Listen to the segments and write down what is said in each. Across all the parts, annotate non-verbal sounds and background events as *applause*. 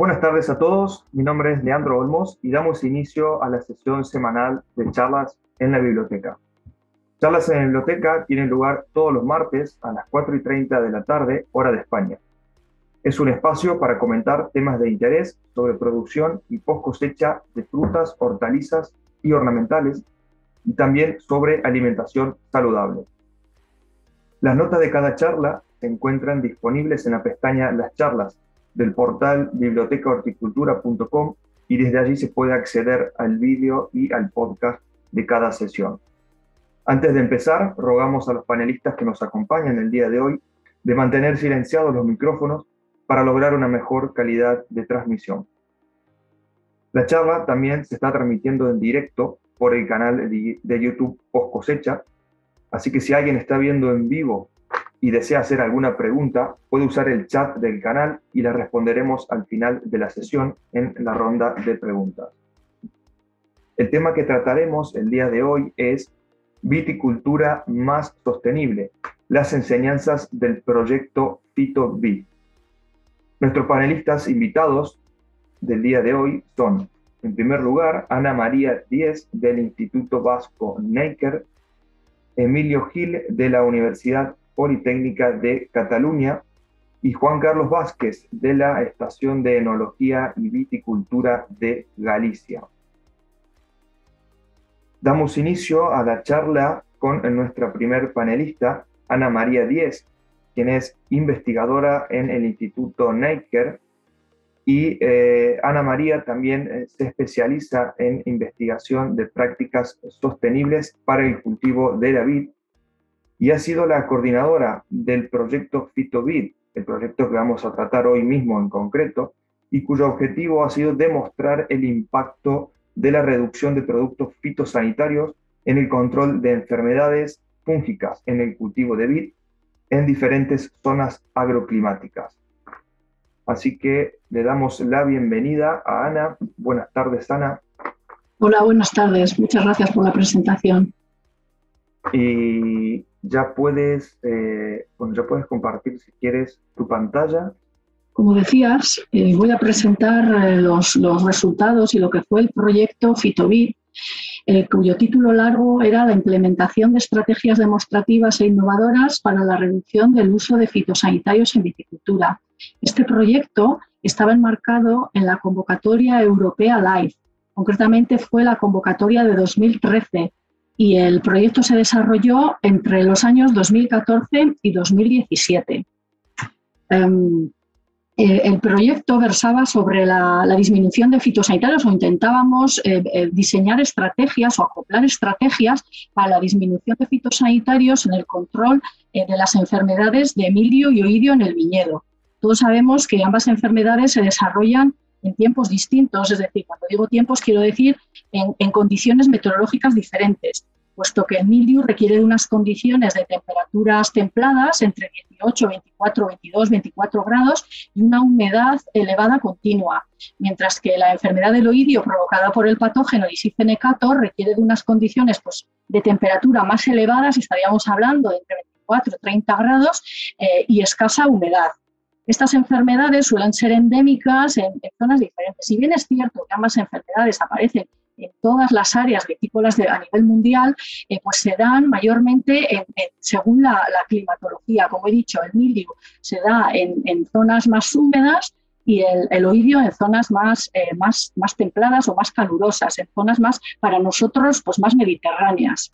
Buenas tardes a todos, mi nombre es Leandro Olmos y damos inicio a la sesión semanal de charlas en la biblioteca. Charlas en la biblioteca tienen lugar todos los martes a las 4 y 30 de la tarde, hora de España. Es un espacio para comentar temas de interés sobre producción y post cosecha de frutas, hortalizas y ornamentales y también sobre alimentación saludable. Las notas de cada charla se encuentran disponibles en la pestaña Las charlas del portal bibliotecahorticultura.com y desde allí se puede acceder al vídeo y al podcast de cada sesión. Antes de empezar, rogamos a los panelistas que nos acompañan el día de hoy de mantener silenciados los micrófonos para lograr una mejor calidad de transmisión. La charla también se está transmitiendo en directo por el canal de YouTube Post Cosecha, así que si alguien está viendo en vivo y desea hacer alguna pregunta, puede usar el chat del canal y la responderemos al final de la sesión en la ronda de preguntas. El tema que trataremos el día de hoy es viticultura más sostenible, las enseñanzas del proyecto Fito Nuestros panelistas invitados del día de hoy son, en primer lugar, Ana María Díez del Instituto Vasco Neiker, Emilio Gil de la Universidad Politécnica de Cataluña y Juan Carlos Vázquez de la Estación de Enología y Viticultura de Galicia. Damos inicio a la charla con nuestra primer panelista, Ana María Díez, quien es investigadora en el Instituto Neiker. Y eh, Ana María también eh, se especializa en investigación de prácticas sostenibles para el cultivo de la vid y ha sido la coordinadora del proyecto FitoVid, el proyecto que vamos a tratar hoy mismo en concreto, y cuyo objetivo ha sido demostrar el impacto de la reducción de productos fitosanitarios en el control de enfermedades fúngicas en el cultivo de vid en diferentes zonas agroclimáticas. Así que le damos la bienvenida a Ana. Buenas tardes, Ana. Hola, buenas tardes. Muchas gracias por la presentación. Y ya puedes, eh, ya puedes compartir si quieres tu pantalla. Como decías, eh, voy a presentar eh, los, los, resultados y lo que fue el proyecto FitoVid, cuyo título largo era la implementación de estrategias demostrativas e innovadoras para la reducción del uso de fitosanitarios en viticultura. Este proyecto estaba enmarcado en la convocatoria europea LIFE. Concretamente fue la convocatoria de 2013 y el proyecto se desarrolló entre los años 2014 y 2017. Em, eh, el proyecto versaba sobre la, disminución de fitosanitarios o intentábamos eh, eh, diseñar estrategias o acoplar estrategias para la disminución de fitosanitarios en el control de las enfermedades de mildio y oidio en el viñedo. Todos sabemos que ambas enfermedades se desarrollan en tiempos distintos, es decir, cuando digo tiempos quiero decir en, condiciones meteorológicas diferentes, puesto que el mildiu requiere de unas condiciones de temperaturas templadas entre 18, 24, 22, 24 grados y una humedad elevada continua, mientras que la enfermedad del oidio provocada por el patógeno Isifenecator requiere de unas condiciones pues, de temperatura más elevadas, estaríamos hablando de entre 24 y 30 grados, eh, y escasa humedad. Estas enfermedades suelen ser endémicas en, zonas diferentes. Si bien es cierto que ambas enfermedades aparecen en todas las áreas vitícolas a nivel mundial, eh, pues se dan mayormente según la, climatología. Como he dicho, el mildio se da en, zonas más húmedas y el, oidio en zonas más, eh, más, más templadas o más calurosas, en zonas más, para nosotros, pues más mediterráneas.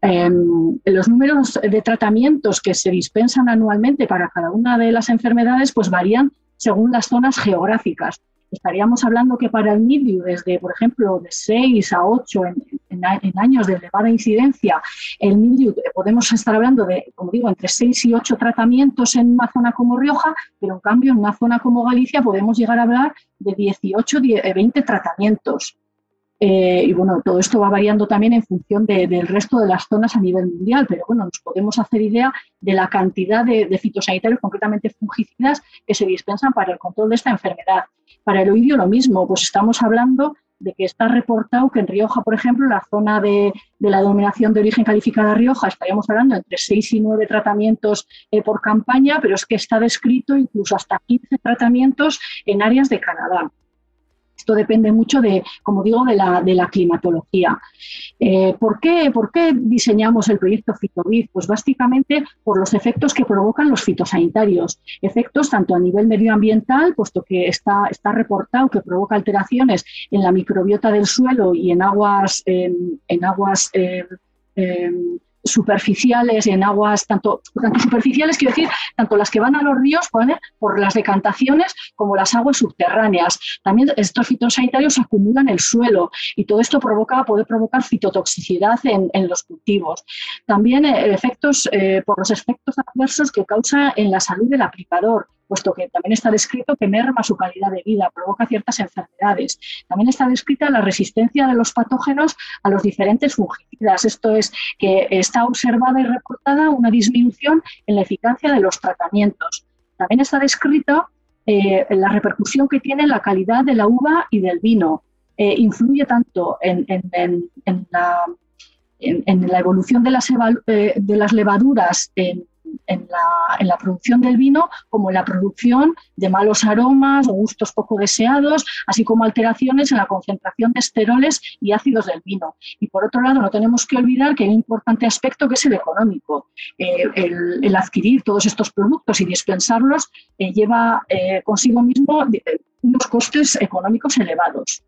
Em, los números de tratamientos que se dispensan anualmente para cada una de las enfermedades pues varían según las zonas geográficas. Estaríamos hablando que para el MIDIU, desde, por ejemplo, de 6 a 8 en, años de elevada incidencia, el MIDIU eh, podemos estar hablando de, como digo, entre 6 y 8 tratamientos en una zona como Rioja, pero en cambio en una zona como Galicia podemos llegar a hablar de 18, 20 tratamientos. Eh, y bueno, todo esto va variando también en función del resto de las zonas a nivel mundial, pero bueno, nos podemos hacer idea de la cantidad de, fitosanitarios, concretamente fungicidas, que se dispensan para el control de esta enfermedad. Para el oidio lo mismo, pues estamos hablando de que está reportado que en Rioja, por ejemplo, la zona de, la denominación de origen calificada Rioja, estaríamos hablando entre 6 y 9 tratamientos eh, por campaña, pero es que está descrito incluso hasta 15 tratamientos en áreas de Canadá. Esto depende mucho de, como digo, de la, de la climatología. Eh, ¿por, qué, ¿por, qué, diseñamos el proyecto FitoVid? Pues básicamente por los efectos que provocan los fitosanitarios. Efectos tanto a nivel medioambiental, puesto que está, está reportado que provoca alteraciones en la microbiota del suelo y en aguas, en, aguas eh, em, superficiales en aguas tanto, tanto superficiales, quiero decir, tanto las que van a los ríos por las decantaciones como las aguas subterráneas. También estos fitosanitarios acumulan el suelo y todo esto provoca, puede provocar fitotoxicidad en, los cultivos. También eh, efectos, eh, por los efectos adversos que causa en la salud del aplicador puesto que también está descrito que merma su calidad de vida, provoca ciertas enfermedades. También está descrita la resistencia de los patógenos a los diferentes fungicidas. Esto es que está observada y reportada una disminución en la eficacia de los tratamientos. También está descrita eh, la repercusión que tiene la calidad de la uva y del vino. Eh, influye tanto en, la, evolución de las, eh, de las levaduras en en la, producción del vino como en la producción de malos aromas o gustos poco deseados, así como alteraciones en la concentración de esteroles y ácidos del vino. Y por otro lado, no tenemos que olvidar que hay un importante aspecto que es el económico. Eh, el, adquirir todos estos productos y dispensarlos eh, lleva eh, consigo mismo unos costes económicos elevados.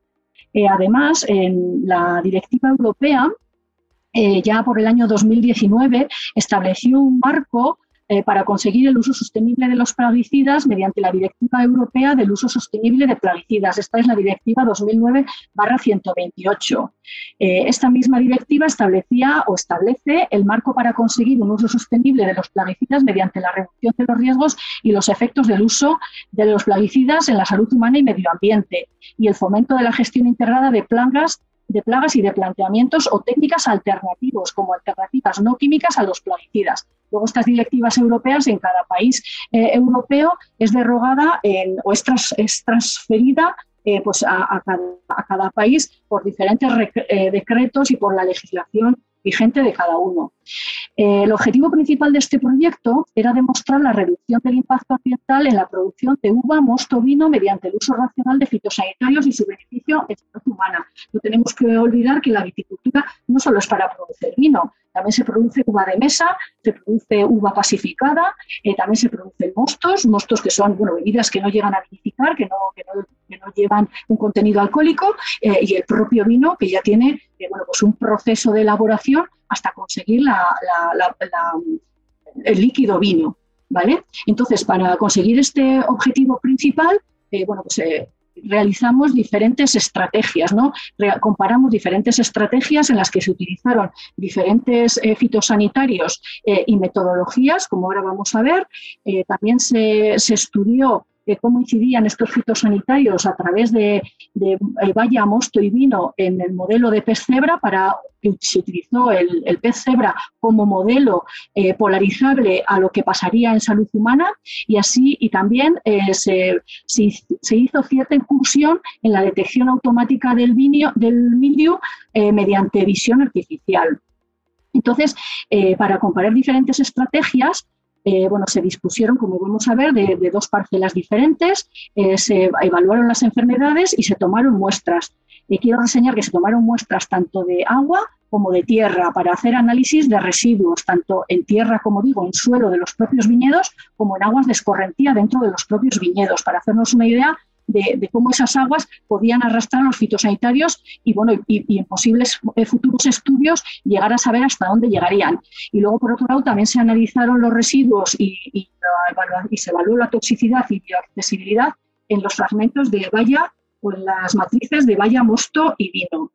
además, en la directiva europea eh, ya por el año 2019 estableció un marco eh, para conseguir el uso sostenible de los plaguicidas mediante la Directiva Europea del Uso Sostenible de Plaguicidas. Esta es la Directiva 2009-128. Eh, esta misma directiva establecía o establece el marco para conseguir un uso sostenible de los plaguicidas mediante la reducción de los riesgos y los efectos del uso de los plaguicidas en la salud humana y medio ambiente y el fomento de la gestión integrada de plagas de plagas y de planteamientos o técnicas alternativos, como alternativas no químicas a los plaguicidas. Luego, estas directivas europeas en cada país eh, europeo es derogada o es, transferida eh, pues a, cada, país por diferentes eh, decretos y por la legislación vigente de cada uno. Eh, el objetivo principal de este proyecto era demostrar la reducción del impacto ambiental en la producción de uva, mosto, vino mediante el uso racional de fitosanitarios y su beneficio en salud humana. No tenemos que olvidar que la viticultura no solo es para producir vino, también se produce uva de mesa, se produce uva pacificada, eh, también se producen mostos, mostos que son bueno, bebidas que no llegan a vinificar, que no, que no, llevan un contenido alcohólico, eh, y el propio vino que ya tiene bueno, pues un proceso de elaboración hasta conseguir el líquido vino. ¿vale? Entonces, para conseguir este objetivo principal, eh, bueno, pues, eh, realizamos diferentes estrategias, ¿no? comparamos diferentes estrategias en las que se utilizaron diferentes eh, fitosanitarios y metodologías, como ahora vamos a ver. también se, se estudió cómo incidían estos fitosanitarios a través de, de valla, mosto y vino en el modelo de pez cebra para se utilizó el, pez cebra como modelo eh, polarizable a lo que pasaría en salud humana y así y también eh, se, hizo cierta incursión en la detección automática del, del mildio eh, mediante visión artificial. Entonces, para comparar diferentes estrategias, eh, bueno, se dispusieron, como vamos a ver, de, dos parcelas diferentes, eh, se evaluaron las enfermedades y se tomaron muestras. Y quiero reseñar que se tomaron muestras tanto de agua como de tierra para hacer análisis de residuos, tanto en tierra, como digo, en suelo de los propios viñedos, como en aguas de escorrentía dentro de los propios viñedos, para hacernos una idea de, cómo esas aguas podían arrastrar los fitosanitarios y, bueno, y, en posibles eh, futuros estudios llegar a saber hasta dónde llegarían. Y luego, por otro lado, también se analizaron los residuos y, y se evaluó la toxicidad y bioaccesibilidad en los fragmentos de valla o en las matrices de valla, mosto y vino.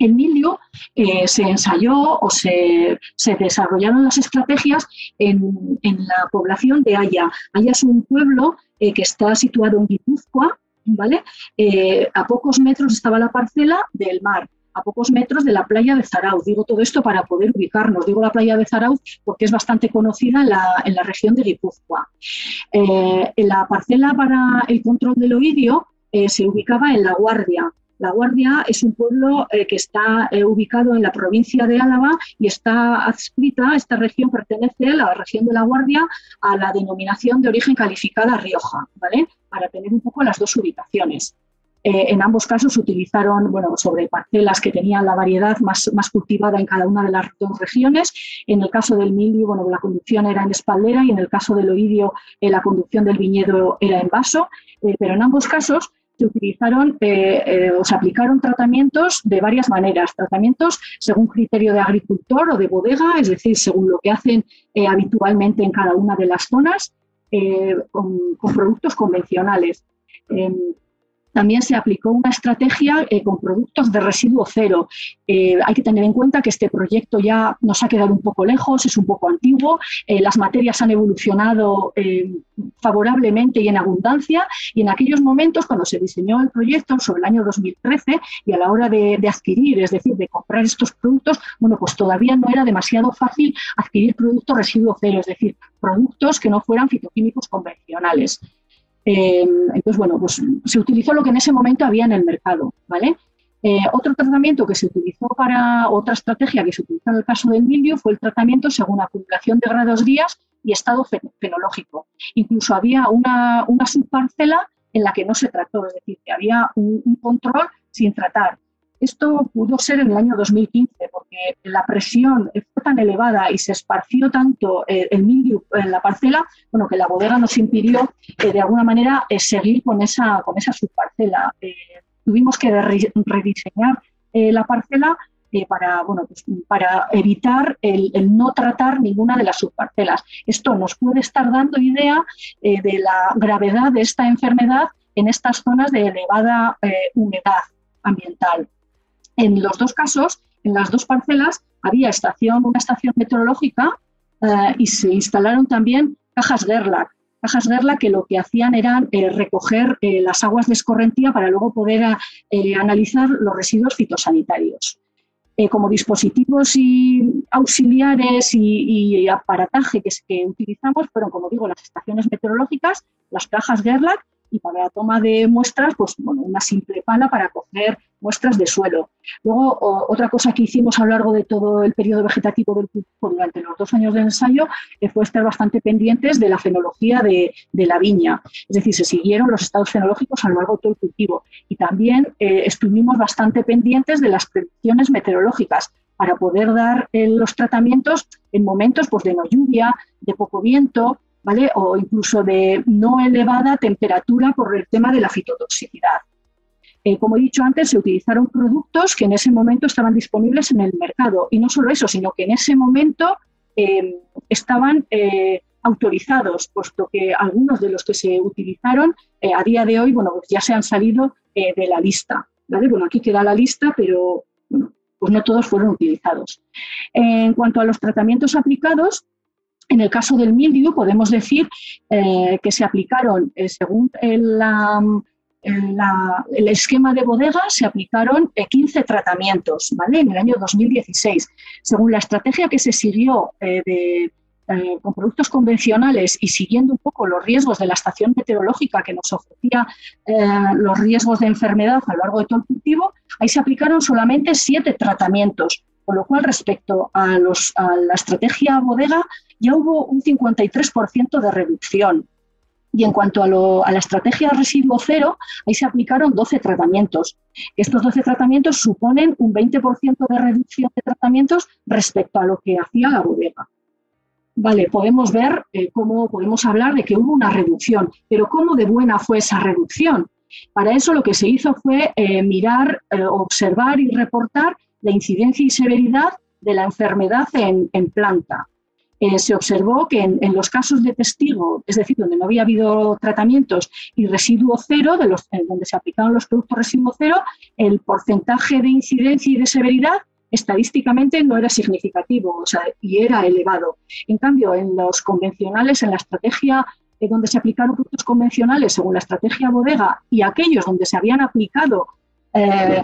En milio eh, se ensayó o se, desarrollaron las estrategias en, en, la población de Haya. Haya es un pueblo eh, que está situado en Guipúzcoa, ¿vale? Eh, a pocos metros estaba la parcela del mar, a pocos metros de la playa de Zarauz. Digo todo esto para poder ubicarnos. Digo la playa de Zarauz porque es bastante conocida en la, región de Guipúzcoa. Eh, la parcela para el control del oidio se ubicaba en La Guardia, La Guardia es un pueblo eh, que está eh, ubicado en la provincia de Álava y está adscrita, esta región pertenece, la región de La Guardia, a la denominación de origen calificada Rioja, ¿vale? Para tener un poco las dos ubicaciones. Eh, en ambos casos utilizaron bueno, sobre parcelas que tenían la variedad más, más, cultivada en cada una de las dos regiones. En el caso del milio, bueno, la conducción era en espaldera y en el caso del oidio, la conducción del viñedo era en vaso. pero en ambos casos se utilizaron eh, eh, o se aplicaron tratamientos de varias maneras, tratamientos según criterio de agricultor o de bodega, es decir, según lo que hacen eh, habitualmente en cada una de las zonas, con, con, productos convencionales. También se aplicó una estrategia eh, con productos de residuo cero. Eh, hay que tener en cuenta que este proyecto ya nos ha quedado un poco lejos, es un poco antiguo, eh, las materias han evolucionado favorablemente y en abundancia y en aquellos momentos cuando se diseñó el proyecto sobre el año 2013 y a la hora de, de adquirir, es decir, de comprar estos productos, bueno, pues todavía no era demasiado fácil adquirir productos residuo cero, es decir, productos que no fueran fitoquímicos convencionales. Eh, entonces, bueno, pues se utilizó lo que en ese momento había en el mercado, ¿vale? Eh, otro tratamiento que se utilizó para, otra estrategia que se utilizó en el caso del mildio fue el tratamiento según acumulación de grados días y estado fenológico. Incluso había una, una subparcela en la que no se trató, es decir, que había un control sin tratar. Esto pudo ser en el año 2015 porque la presión fue tan elevada y se esparció tanto eh, el mildio en la parcela, bueno, que la bodega nos impidió eh, de alguna manera eh, seguir con esa, con esa subparcela. tuvimos que rediseñar la parcela para, bueno, pues, para evitar el, no tratar ninguna de las subparcelas. Esto nos puede estar dando idea de la gravedad de esta enfermedad en estas zonas de elevada humedad ambiental. En los dos casos, en las dos parcelas, había estación, una estación meteorológica eh, y se instalaron también cajas Gerlach. Cajas Gerlach que lo que hacían era eh, recoger eh, las aguas de escorrentía para luego poder analizar los residuos fitosanitarios. como dispositivos y auxiliares y, aparataje que, que, utilizamos fueron, como digo, las estaciones meteorológicas, las cajas Gerlach y para la toma de muestras, pues bueno, una simple pala para coger muestras de suelo. Luego, otra cosa que hicimos a lo largo de todo el periodo vegetativo del cultivo durante los dos años de ensayo eh, fue estar bastante pendientes de la fenología de, la viña. Es decir, se siguieron los estados fenológicos a lo largo de todo el cultivo. Y también eh, estuvimos bastante pendientes de las predicciones meteorológicas para poder dar eh, los tratamientos en momentos pues, de no lluvia, de poco viento, O incluso de no elevada temperatura por el tema de la fitotoxicidad. Eh, como he dicho antes, se utilizaron productos que en ese momento estaban disponibles en el mercado. Y no solo eso, sino que en ese momento eh, estaban eh, autorizados, puesto que algunos de los que se utilizaron a día de hoy, bueno, pues ya se han salido de la lista. Bueno, aquí queda la lista, pero pues no todos fueron utilizados. En cuanto a los tratamientos aplicados, en el caso del mildio podemos decir eh, que se aplicaron, eh, según el, esquema de bodega, se aplicaron 15 eh, tratamientos ¿vale? en el año 2016. Según la estrategia que se siguió con productos convencionales y siguiendo un poco los riesgos de la estación meteorológica que nos ofrecía los riesgos de enfermedad a lo largo de todo el cultivo, ahí se aplicaron solamente siete tratamientos, con lo cual respecto a, a la estrategia bodega ya hubo un 53% de reducción. Y en cuanto a, la estrategia residuo cero, ahí se aplicaron 12 tratamientos. Estos 12 tratamientos suponen un 20% de reducción de tratamientos respecto a lo que hacía la bodega. Vale, podemos ver eh, cómo podemos hablar de que hubo una reducción, pero ¿cómo de buena fue esa reducción? Para eso lo que se hizo fue eh, mirar, eh, observar y reportar la incidencia y severidad de la enfermedad en planta. Eh, se observó que en, los casos de testigo, es decir, donde no había habido tratamientos y residuo cero, de los, donde se aplicaban los productos residuo cero, el porcentaje de incidencia y de severidad estadísticamente no era significativo y era elevado. En cambio, en los convencionales, en la estrategia eh, donde se aplicaron productos convencionales según la estrategia bodega y aquellos donde se habían aplicado eh,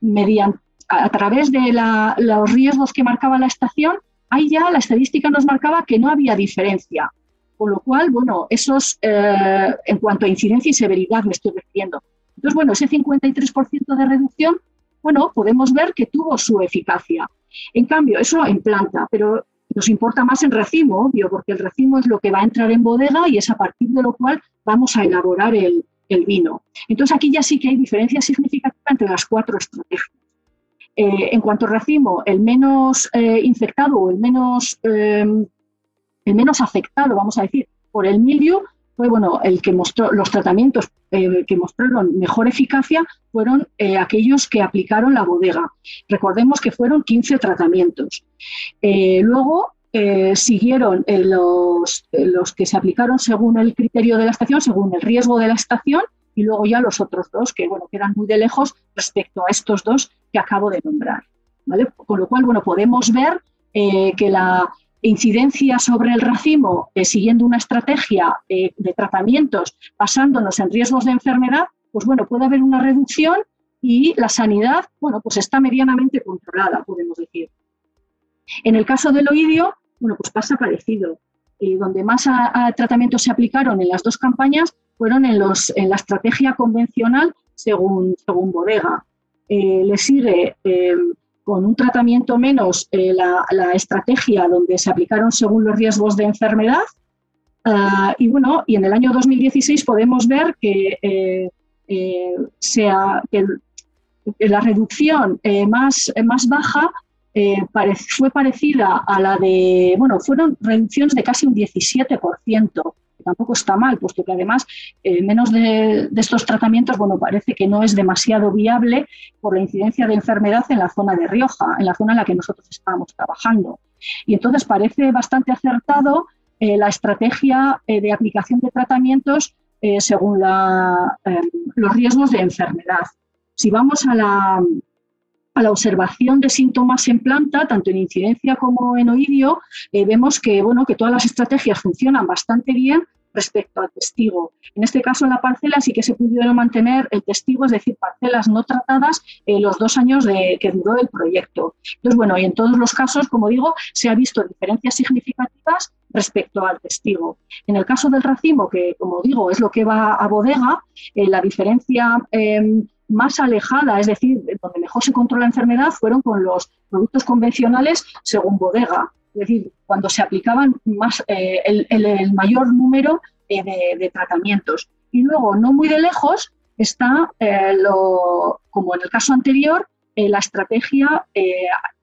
mediante, a, través de los riesgos que marcaba la estación, ahí ya la estadística nos marcaba que no había diferencia. Con lo cual, bueno, esos, eh, en cuanto a incidencia y severidad me estoy refiriendo. Entonces, bueno, ese 53% de reducción, bueno, podemos ver que tuvo su eficacia. En cambio, eso en planta, pero nos importa más en racimo, obvio, porque el racimo es lo que va a entrar en bodega y es a partir de lo cual vamos a elaborar el, vino. Entonces aquí ya sí que hay diferencia significativa entre las cuatro estrategias. Eh, en cuanto a racimo, el menos eh, infectado o el menos, em, el menos afectado, vamos a decir, por el milio fue bueno, el que mostró los tratamientos eh, que mostraron mejor eficacia fueron aquellos que aplicaron la bodega. Recordemos que fueron 15 tratamientos. luego siguieron los, los que se aplicaron según el criterio de la estación, según el riesgo de la estación, y luego ya los otros dos que, bueno, quedan muy de lejos respecto a estos dos que acabo de nombrar. ¿vale? Con lo cual, bueno, podemos ver eh, que la incidencia sobre el racimo, eh, siguiendo una estrategia eh, de tratamientos basándonos en riesgos de enfermedad, pues bueno, puede haber una reducción y la sanidad, bueno, pues está medianamente controlada, podemos decir. En el caso del oidio, bueno, pues pasa parecido. donde más tratamientos se aplicaron en las dos campañas fueron en, los, en la estrategia convencional según, según bodega. Eh, le sigue eh, con un tratamiento menos eh, la, estrategia donde se aplicaron según los riesgos de enfermedad. Ah, y bueno, y en el año 2016 podemos ver que, sea, que la reducción más, más baja fue parecida a la de, bueno, fueron reducciones de casi un 17% tampoco está mal, puesto que además eh, menos de, estos tratamientos, bueno, parece que no es demasiado viable por la incidencia de enfermedad en la zona de Rioja, en la zona en la que nosotros estábamos trabajando. Y entonces parece bastante acertado eh, la estrategia eh, de aplicación de tratamientos según los riesgos de enfermedad. Si vamos a la, a la observación de síntomas en planta, tanto en incidencia como en oídio, vemos que, bueno, que todas las estrategias funcionan bastante bien, respecto al testigo. En este caso, en la parcela sí que se pudieron mantener el testigo, es decir, parcelas no tratadas en los dos años de, que duró el proyecto. Entonces, bueno, y en todos los casos, como digo, se ha visto diferencias significativas respecto al testigo. En el caso del racimo, que como digo es lo que va a bodega, eh, la diferencia em, más alejada, es decir, donde mejor se controla la enfermedad, fueron con los productos convencionales según bodega es decir, cuando se aplicaban más, eh, el, mayor número eh, de, tratamientos. Y luego, no muy de lejos, está, eh, lo, como en el caso anterior, la estrategia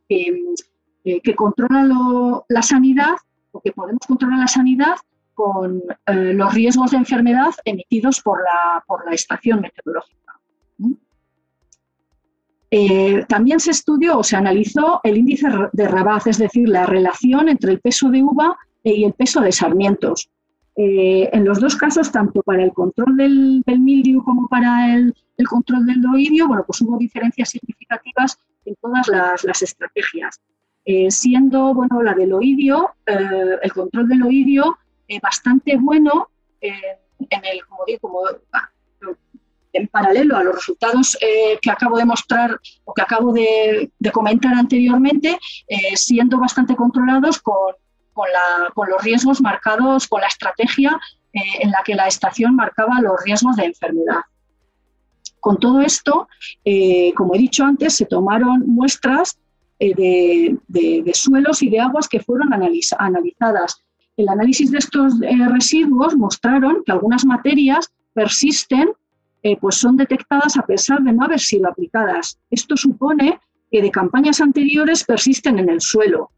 que controla la sanidad o que podemos controlar la sanidad con los riesgos de enfermedad emitidos por la, por la estación meteorológica. Eh, también se estudió o se analizó el índice de Rabat, es decir, la relación entre el peso de uva y el peso de sarmientos. Eh, en los dos casos, tanto para el control del, mildiu como para el, control del oidio, bueno, pues hubo diferencias significativas en todas las, estrategias. Eh, siendo bueno, la del oidio, el control del oidio bastante bueno en el, como como, en paralelo a los resultados eh, que acabo de mostrar o que acabo de, comentar anteriormente, eh, siendo bastante controlados con, los riesgos marcados, con la estrategia eh, en la que la estación marcaba los riesgos de enfermedad. Con todo esto, como he dicho antes, se tomaron muestras de, suelos y de aguas que fueron analizadas. El análisis de estos residuos mostraron que algunas materias persisten eh, pues son detectadas a pesar de no haber sido aplicadas. Esto supone que de campañas anteriores persisten en el suelo,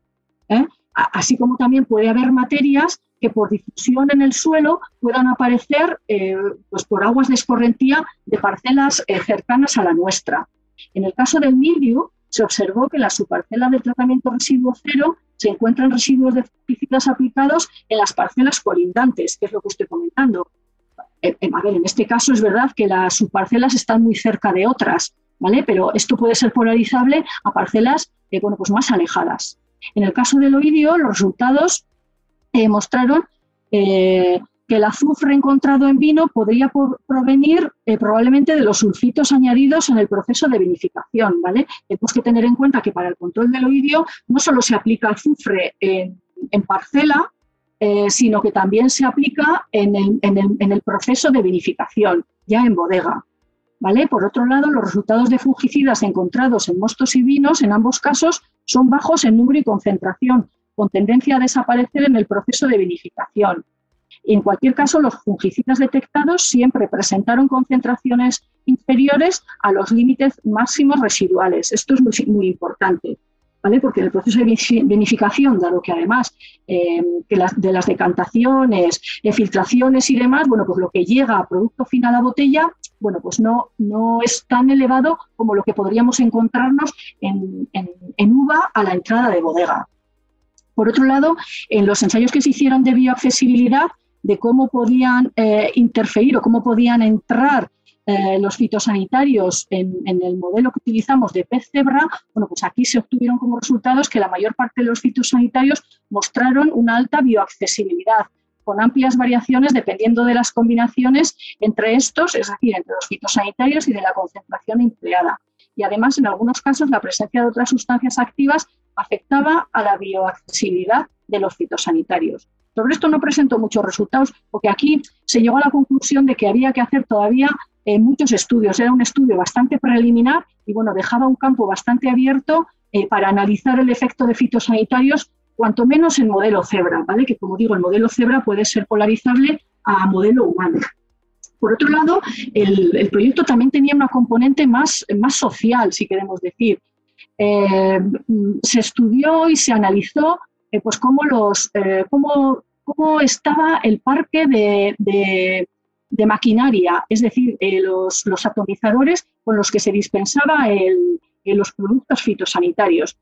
¿eh? así como también puede haber materias que por difusión en el suelo puedan aparecer eh, pues por aguas de escorrentía de parcelas cercanas a la nuestra. En el caso del mildiu, se observó que en la subparcela del tratamiento residuo cero se encuentran residuos de pesticidas aplicados en las parcelas colindantes, que es lo que estoy comentando. Eh, eh, en este caso es verdad que las subparcelas están muy cerca de otras, ¿vale? Pero esto puede ser polarizable a parcelas eh, bueno, pues más alejadas. En el caso del oidio, los resultados mostraron que el azufre encontrado en vino podría provenir probablemente de los sulfitos añadidos en el proceso de vinificación. ¿vale? Tenemos que tener en cuenta que para el control del oidio no solo se aplica azufre en parcela, eh, sino que también se aplica en el, proceso de vinificación, ya en bodega. ¿Vale? Por otro lado, los resultados de fungicidas encontrados en mostos y vinos, en ambos casos, son bajos en número y concentración, con tendencia a desaparecer en el proceso de vinificación. En cualquier caso, los fungicidas detectados siempre presentaron concentraciones inferiores a los límites máximos residuales. Esto es muy, importante. Porque el proceso de vinificación, dado que además eh, de las decantaciones, de filtraciones y demás, bueno, pues lo que llega a producto final a botella, bueno, pues no, no es tan elevado como lo que podríamos encontrarnos en, en uva a la entrada de bodega. Por otro lado, en los ensayos que se hicieron de bioaccesibilidad, de cómo podían eh, interferir o cómo podían entrar eh, los fitosanitarios en, el modelo que utilizamos de pez cebra, bueno, pues aquí se obtuvieron como resultados que la mayor parte de los fitosanitarios mostraron una alta bioaccesibilidad, con amplias variaciones dependiendo de las combinaciones entre estos, es decir, entre los fitosanitarios y de la concentración empleada. Y además, en algunos casos, la presencia de otras sustancias activas afectaba a la bioaccesibilidad de los fitosanitarios. Sobre esto no presento muchos resultados porque aquí se llegó a la conclusión de que había que hacer todavía eh, muchos estudios. Era un estudio bastante preliminar y bueno, dejaba un campo bastante abierto eh, para analizar el efecto de fitosanitarios, cuanto menos en modelo cebra, ¿vale? Que como digo, el modelo cebra puede ser polarizable a modelo humano. Por otro lado, el, proyecto también tenía una componente más, más social, si queremos decir. Eh, se estudió y se analizó eh, pues cómo, los, eh, cómo, cómo, estaba el parque de, de, maquinaria, es decir, eh, los, los, atomizadores con los que se dispensaba el, los productos fitosanitarios.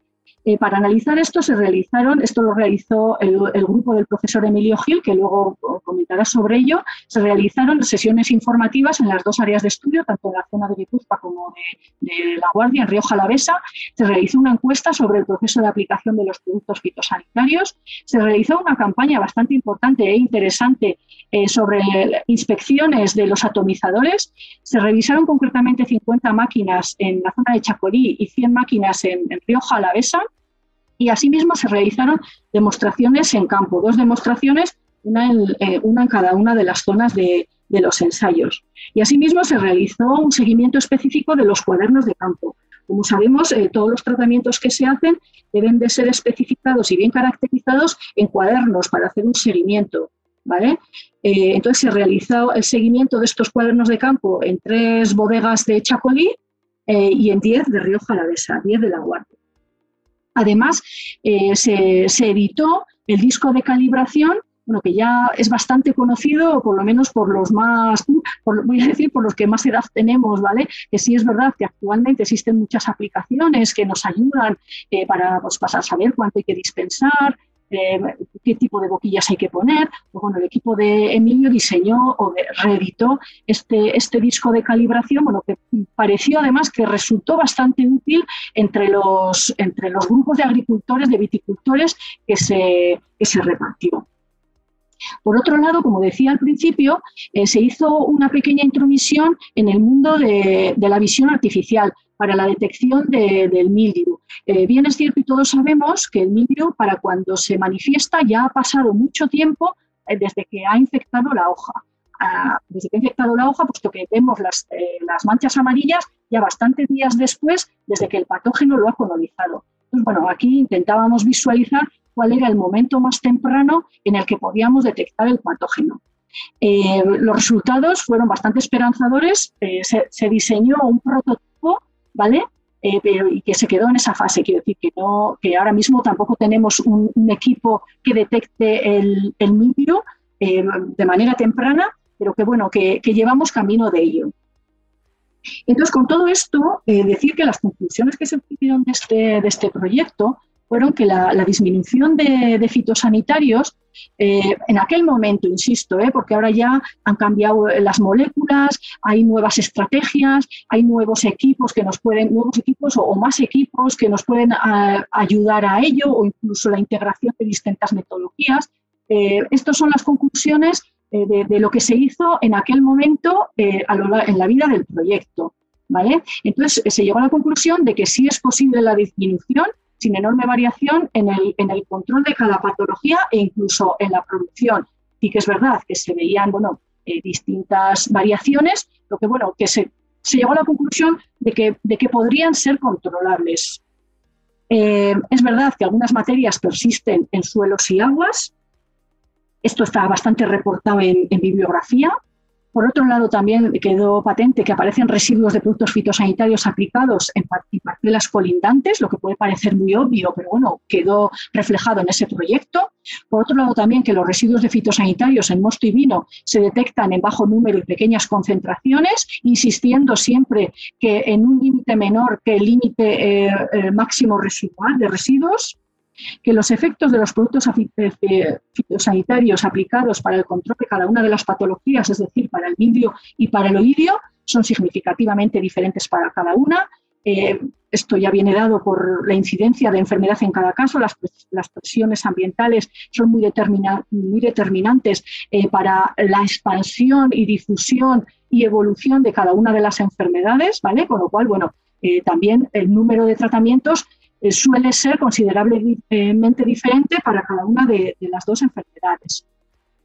Eh, para analizar esto se realizaron, esto lo realizó el, grupo del profesor Emilio Gil, que luego comentará sobre ello, se realizaron sesiones informativas en las dos áreas de estudio, tanto en la zona de Guipúzcoa como de, La Guardia, en Rioja Alavesa. Se realizó una encuesta sobre el proceso de aplicación de los productos fitosanitarios. Se realizó una campaña bastante importante e interesante eh, sobre inspecciones de los atomizadores. Se revisaron concretamente 50 máquinas en la zona de Chacolí y 100 máquinas en, en Rioja Alavesa y asimismo se realizaron demostraciones en campo, dos demostraciones, una en, eh, cada una de las zonas de, los ensayos. Y asimismo se realizó un seguimiento específico de los cuadernos de campo. Como sabemos, eh, todos los tratamientos que se hacen deben de ser especificados y bien caracterizados en cuadernos para hacer un seguimiento. ¿vale? Eh, entonces se realizó el seguimiento de estos cuadernos de campo en tres bodegas de Chacolí y en diez de Rioja Alavesa, diez de La Guardia. Además, eh, se, editó el disco de calibración bueno, que ya es bastante conocido, por lo menos por los más, voy a decir, por los que más edad tenemos, ¿vale? Que sí es verdad que actualmente existen muchas aplicaciones que nos ayudan eh, para, pues, para saber cuánto hay que dispensar, eh, qué tipo de boquillas hay que poner. Pues bueno, el equipo de Emilio diseñó o reeditó este, este disco de calibración, bueno, que pareció además que resultó bastante útil entre los, entre los grupos de agricultores, de viticultores que se, que se repartió. Por otro lado, como decía al principio, eh, se hizo una pequeña intromisión en el mundo de, la visión artificial para la detección del mildiu. Eh, bien es cierto y todos sabemos que el mildiu, para cuando se manifiesta, ya ha pasado mucho tiempo eh, desde que ha infectado la hoja. Ah, desde que ha infectado la hoja, puesto que vemos las, las manchas amarillas ya bastantes días después, desde que el patógeno lo ha colonizado. Entonces, bueno, aquí intentábamos visualizar cuál era el momento más temprano en el que podíamos detectar el patógeno. Eh, los resultados fueron bastante esperanzadores. Eh, se, diseñó un prototipo, ¿vale? Eh, pero, y que se quedó en esa fase. Quiero decir que, no, que ahora mismo tampoco tenemos un, equipo que detecte el, el de manera temprana, pero que bueno, que, llevamos camino de ello. Entonces, con todo esto, decir que las conclusiones que se obtuvieron de este, de este proyecto fueron que la, disminución de, fitosanitarios, eh, en aquel momento, insisto, eh, porque ahora ya han cambiado las moléculas, hay nuevas estrategias, hay nuevos equipos que nos pueden, nuevos equipos o, más equipos que nos pueden ayudar a ello, o incluso la integración de distintas metodologías. Eh, estas son las conclusiones de, lo que se hizo en aquel momento en la vida del proyecto. ¿vale? Entonces se llegó a la conclusión de que sí es posible la disminución, sin enorme variación en el, en el control de cada patología e incluso en la producción. Sí que es verdad que se veían bueno, eh, distintas variaciones, lo que, bueno, que se se llegó a la conclusión de que, de que podrían ser controlables. Eh, es verdad que algunas materias persisten en suelos y aguas. Esto está bastante reportado en bibliografía. Por otro lado, también quedó patente que aparecen residuos de productos fitosanitarios aplicados en parcelas colindantes, lo que puede parecer muy obvio, pero bueno, quedó reflejado en ese proyecto. Por otro lado, también que los residuos de fitosanitarios en mosto y vino se detectan en bajo número y pequeñas concentraciones, insistiendo siempre que en un límite menor que el límite eh, eh, máximo residual de residuos que los efectos de los productos eh, fitosanitarios aplicados para el control de cada una de las patologías, es decir, para el vidrio y para el oidio, son significativamente diferentes para cada una. Eh, esto ya viene dado por la incidencia de enfermedad en cada caso. Las, presiones ambientales son muy, muy determinantes eh, para la expansión y difusión y evolución de cada una de las enfermedades, ¿vale? Con lo cual, bueno, también el número de tratamientos eh, suele ser considerablemente diferente para cada una de, las dos enfermedades.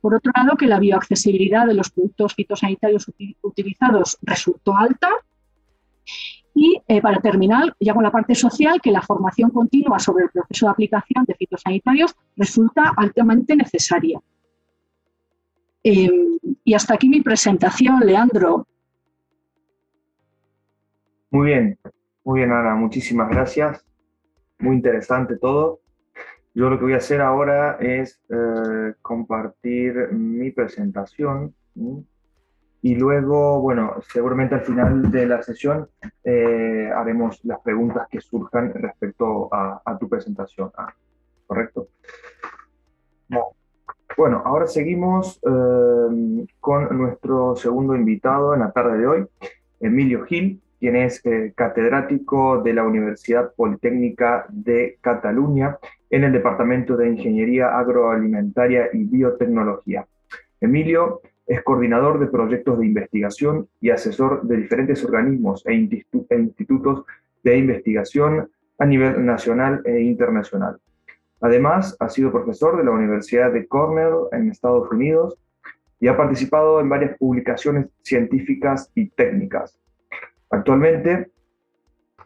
Por otro lado, que la bioaccesibilidad de los productos fitosanitarios utilizados resultó alta. Y eh, para terminar, ya con la parte social, que la formación continua sobre el proceso de aplicación de fitosanitarios resulta altamente necesaria. Y hasta aquí mi presentación, Leandro. Muy bien, muy bien, Ana, muchísimas gracias muy interesante todo. Yo lo que voy a hacer ahora es eh, compartir mi presentación y luego, bueno, seguramente al final de la sesión eh, haremos las preguntas que surjan respecto a, tu presentación. Ah, ¿Correcto? Bueno, ahora seguimos eh, con nuestro segundo invitado en la tarde de hoy, Emilio Gil quien es eh, catedrático de la Universidad Politécnica de Cataluña en el Departamento de Ingeniería Agroalimentaria y Biotecnología. Emilio es coordinador de proyectos de investigación y asesor de diferentes organismos e, e institutos de investigación a nivel nacional e internacional. Además, ha sido profesor de la Universidad de Cornell en Estados Unidos y ha participado en varias publicaciones científicas y técnicas, Actualmente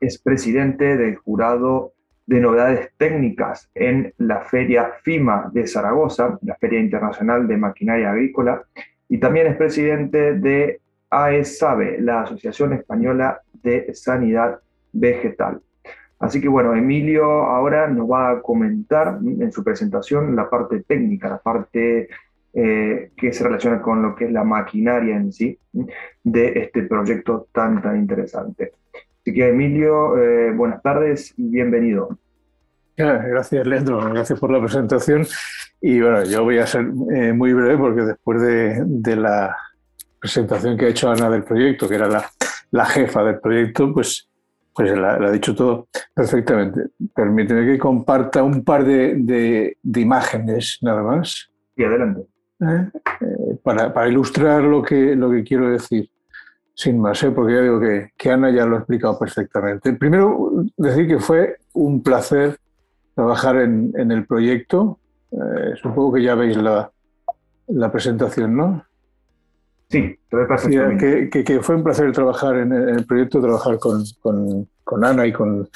es presidente del jurado de novedades técnicas en la Feria FIMA de Zaragoza, la Feria Internacional de Maquinaria Agrícola, y también es presidente de AESABE, la Asociación Española de Sanidad Vegetal. Así que bueno, Emilio ahora nos va a comentar en su presentación la parte técnica, la parte eh, que se relaciona con lo que es la maquinaria en sí de este proyecto tan, tan interesante. Así que Emilio, eh, buenas tardes y bienvenido. Gracias, Leandro. Gracias por la presentación. Y bueno, yo voy a ser eh, muy breve porque después de, la presentación que ha hecho Ana del proyecto, que era la, la jefa del proyecto, pues, pues la, ha dicho todo perfectamente. Permíteme que comparta un par de, de, de imágenes nada más. Y adelante. ¿Eh? Eh, para, ilustrar lo que, lo que quiero decir, sin más, ¿eh? porque ya digo que, que, Ana ya lo ha explicado perfectamente. Primero, decir que fue un placer trabajar en, en el proyecto. supongo que ya veis la, la presentación, ¿no? Sí, que, que, que, fue un placer trabajar en el proyecto, trabajar con, con, con Ana y con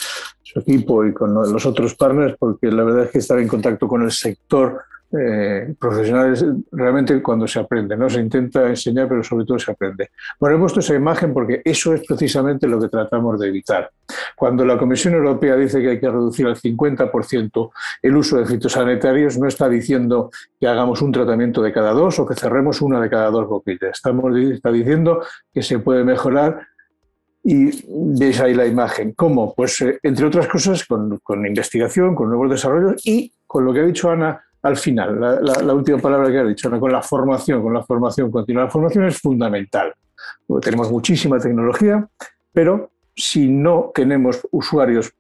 su equipo y con los otros partners, porque la verdad es que estar en contacto con el sector eh, profesionales realmente cuando se aprende, ¿no? Se intenta enseñar, pero sobre todo se aprende. Bueno, he puesto esa imagen porque eso es precisamente lo que tratamos de evitar. Cuando la Comisión Europea dice que hay que reducir al 50% el uso de fitosanitarios, no está diciendo que hagamos un tratamiento de cada dos o que cerremos una de cada dos boquillas. Estamos, está diciendo que se puede mejorar y veis ahí la imagen. ¿Cómo? Pues eh, entre otras cosas con, con, investigación, con nuevos desarrollos y con lo que ha dicho Ana al final, la, última palabra que ha dicho, con la formación, con la formación continua. La formación es fundamental. tenemos muchísima tecnología, pero si no tenemos usuarios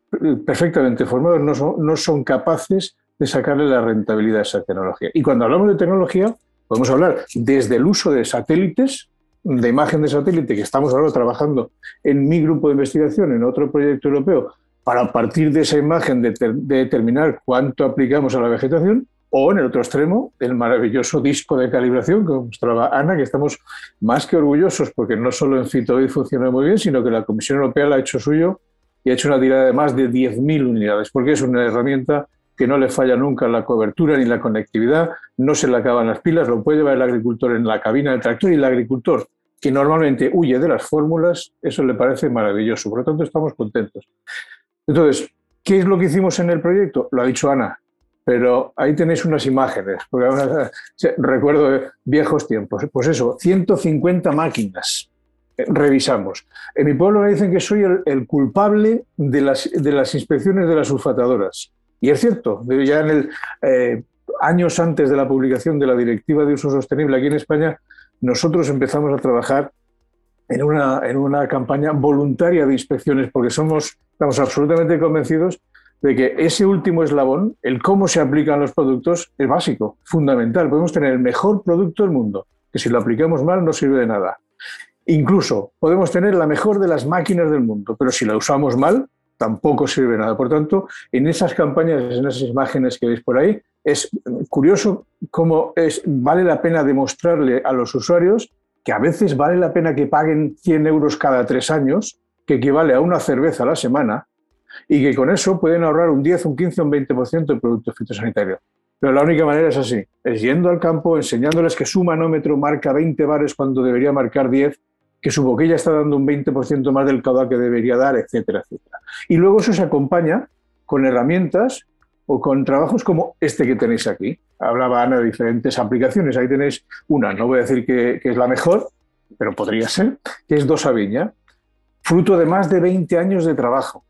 perfectamente formados, no son, capaces de sacarle la rentabilidad a esa tecnología. Y cuando hablamos de tecnología, podemos hablar desde el uso de satélites, de imagen de satélite, que estamos ahora trabajando en mi grupo de investigación, en otro proyecto europeo, para partir de esa imagen de determinar cuánto aplicamos a la vegetación, O en el otro extremo, el maravilloso disco de calibración que mostraba Ana, que estamos más que orgullosos porque no solo en Fitovid funciona muy bien, sino que la Comisión Europea la ha hecho suyo y ha hecho una tirada de más de 10.000 unidades, porque es una herramienta que no le falla nunca la cobertura ni la conectividad, no se le acaban las pilas, lo puede llevar el agricultor en la cabina del tractor y el agricultor que normalmente huye de las fórmulas, eso le parece maravilloso. Por lo tanto, estamos contentos. Entonces, ¿qué es lo que hicimos en el proyecto? Lo ha dicho Ana, pero ahí tenéis unas imágenes, porque recuerdo viejos tiempos. Pues eso, 150 máquinas eh, revisamos. En mi pueblo me dicen que soy el, culpable de las, de las, inspecciones de las sulfatadoras. Y es cierto, ya en el, eh, años antes de la publicación de la Directiva de Uso Sostenible aquí en España, nosotros empezamos a trabajar en una, en una campaña voluntaria de inspecciones porque somos, estamos absolutamente convencidos de que ese último eslabón, el cómo se aplican los productos, es básico, fundamental. Podemos tener el mejor producto del mundo, que si lo aplicamos mal no sirve de nada. Incluso podemos tener la mejor de las máquinas del mundo, pero si la usamos mal, tampoco sirve de nada. Por tanto, en esas campañas, en esas imágenes que veis por ahí, es curioso cómo es, vale la pena demostrarle a los usuarios que a veces vale la pena que paguen 100 euros cada tres años, que equivale a una cerveza a la semana, y que con eso pueden ahorrar un 10, un 15, un 20% de productos fitosanitarios. Pero la única manera es así, es yendo al campo, enseñándoles que su manómetro marca 20 bares cuando debería marcar 10, que su boquilla está dando un 20% más del caudal que debería dar, etcétera, etcétera. Y luego eso se acompaña con herramientas o con trabajos como este que tenéis aquí. Hablaba Ana de diferentes aplicaciones. Ahí tenéis una, no voy a decir que, es la mejor, pero podría ser, que es Dosa Viña, fruto de más de 20 años de trabajo,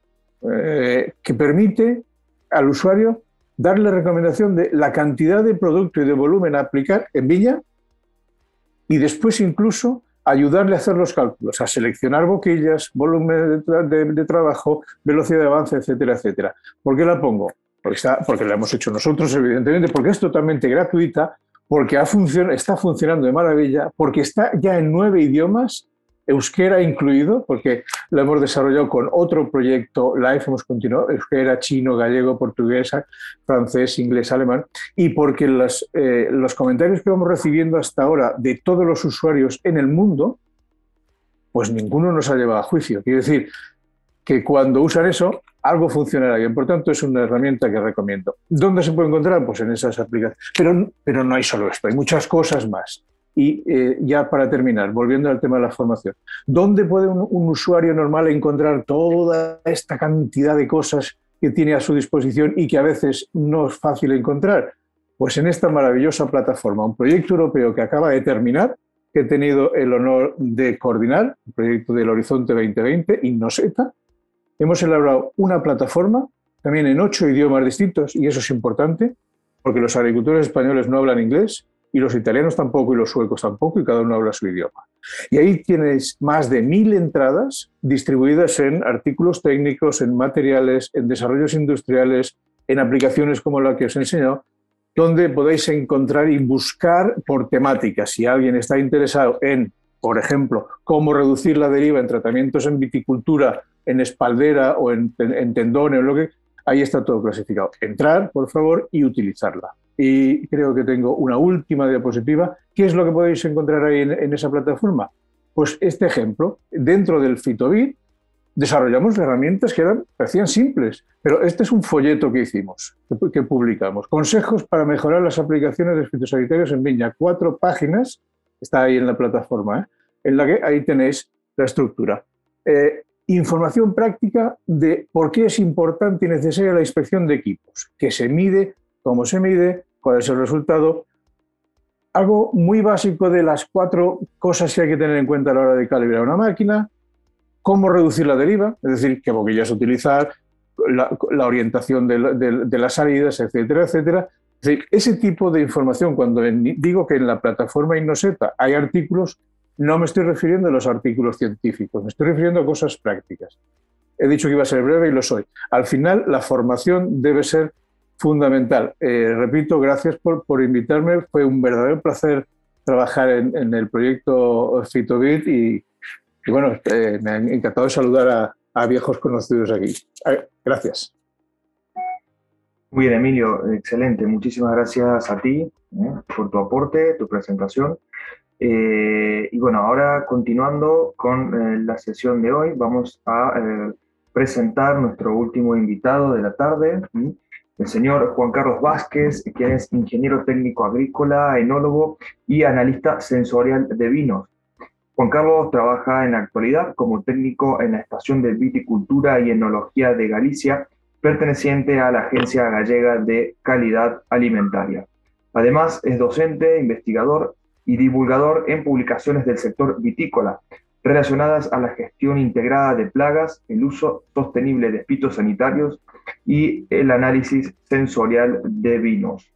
eh, que permite al usuario darle recomendación de la cantidad de producto y de volumen a aplicar en Viña y después incluso ayudarle a hacer los cálculos, a seleccionar boquillas, volumen de, trabajo, velocidad de avance, etcétera, etcétera. ¿Por qué la pongo? porque, la hemos hecho nosotros, evidentemente, porque es totalmente gratuita, porque ha está funcionando de maravilla, porque está ya en nueve idiomas, euskera incluido, porque lo hemos desarrollado con otro proyecto live, hemos continuado, euskera, chino, gallego, portugués, francés, inglés, alemán, y porque los, eh, los comentarios que vamos recibiendo hasta ahora de todos los usuarios en el mundo, pues ninguno nos ha llevado a juicio. Quiero decir que cuando usan eso, algo funcionará bien. Por tanto, es una herramienta que recomiendo. ¿Dónde se puede encontrar? Pues en esas aplicaciones. Pero, pero no hay solo esto, hay muchas cosas más. Y eh, ya para terminar, volviendo al tema de la formación, ¿dónde puede un, usuario normal encontrar toda esta cantidad de cosas que tiene a su disposición y que a veces no es fácil encontrar? Pues en esta maravillosa plataforma, un proyecto europeo que acaba de terminar, que he tenido el honor de coordinar, el proyecto del Horizonte 2020, Innoseta, hemos elaborado una plataforma también en ocho idiomas distintos, y eso es importante, porque los agricultores españoles no hablan inglés, y los italianos tampoco, y los suecos tampoco, y cada uno habla su idioma. Y ahí tienes más de mil entradas distribuidas en artículos técnicos, en materiales, en desarrollos industriales, en aplicaciones como la que os he enseñado, donde podéis encontrar y buscar por temáticas. Si alguien está interesado en, por ejemplo, cómo reducir la deriva en tratamientos en viticultura en espaldera o en, tendones o lo que, ahí está todo clasificado. Entrar, por favor, y utilizarla. Y creo que tengo una última diapositiva. ¿Qué es lo que podéis encontrar ahí en, esa plataforma? Pues este ejemplo, dentro del Fitobit, desarrollamos herramientas que eran, parecían simples, pero este es un folleto que hicimos, que, publicamos. Consejos para mejorar las aplicaciones de fitosanitarios en viña. Cuatro páginas, está ahí en la plataforma, ¿eh? en la que ahí tenéis la estructura. Eh, información práctica de por qué es importante y necesaria la inspección de equipos, qué se mide, cómo se mide, cuál es el resultado. Algo muy básico de las cuatro cosas que hay que tener en cuenta a la hora de calibrar una máquina, cómo reducir la deriva, es decir, qué boquillas utilizar, la, orientación de, las salidas, etcétera, etcétera. Ese tipo de información, cuando digo que en la plataforma Innoseta hay artículos, no me estoy refiriendo a los artículos científicos, me estoy refiriendo a cosas prácticas. He dicho que iba a ser breve y lo soy. Al final, la formación debe ser fundamental. Eh, repito, gracias por, por, invitarme. Fue un verdadero placer trabajar en, el proyecto Fitobit y, bueno, eh, me ha encantado saludar a, a viejos conocidos aquí. Gracias. Muy bien, Emilio, excelente. Muchísimas gracias a ti ¿eh? por tu aporte, tu presentación. Eh, y bueno, ahora continuando con eh, la sesión de hoy, vamos a presentar nuestro último invitado de la tarde, el señor Juan Carlos Vázquez, quien es ingeniero técnico agrícola, enólogo y analista sensorial de vinos. Juan Carlos trabaja en la actualidad como técnico en la Estación de Viticultura y Enología de Galicia perteneciente a la Agencia Gallega de Calidad Alimentaria. Además, es docente, investigador y divulgador en publicaciones del sector vitícola relacionadas a la gestión integrada de plagas, el uso sostenible de fitosanitarios y el análisis sensorial de vinos.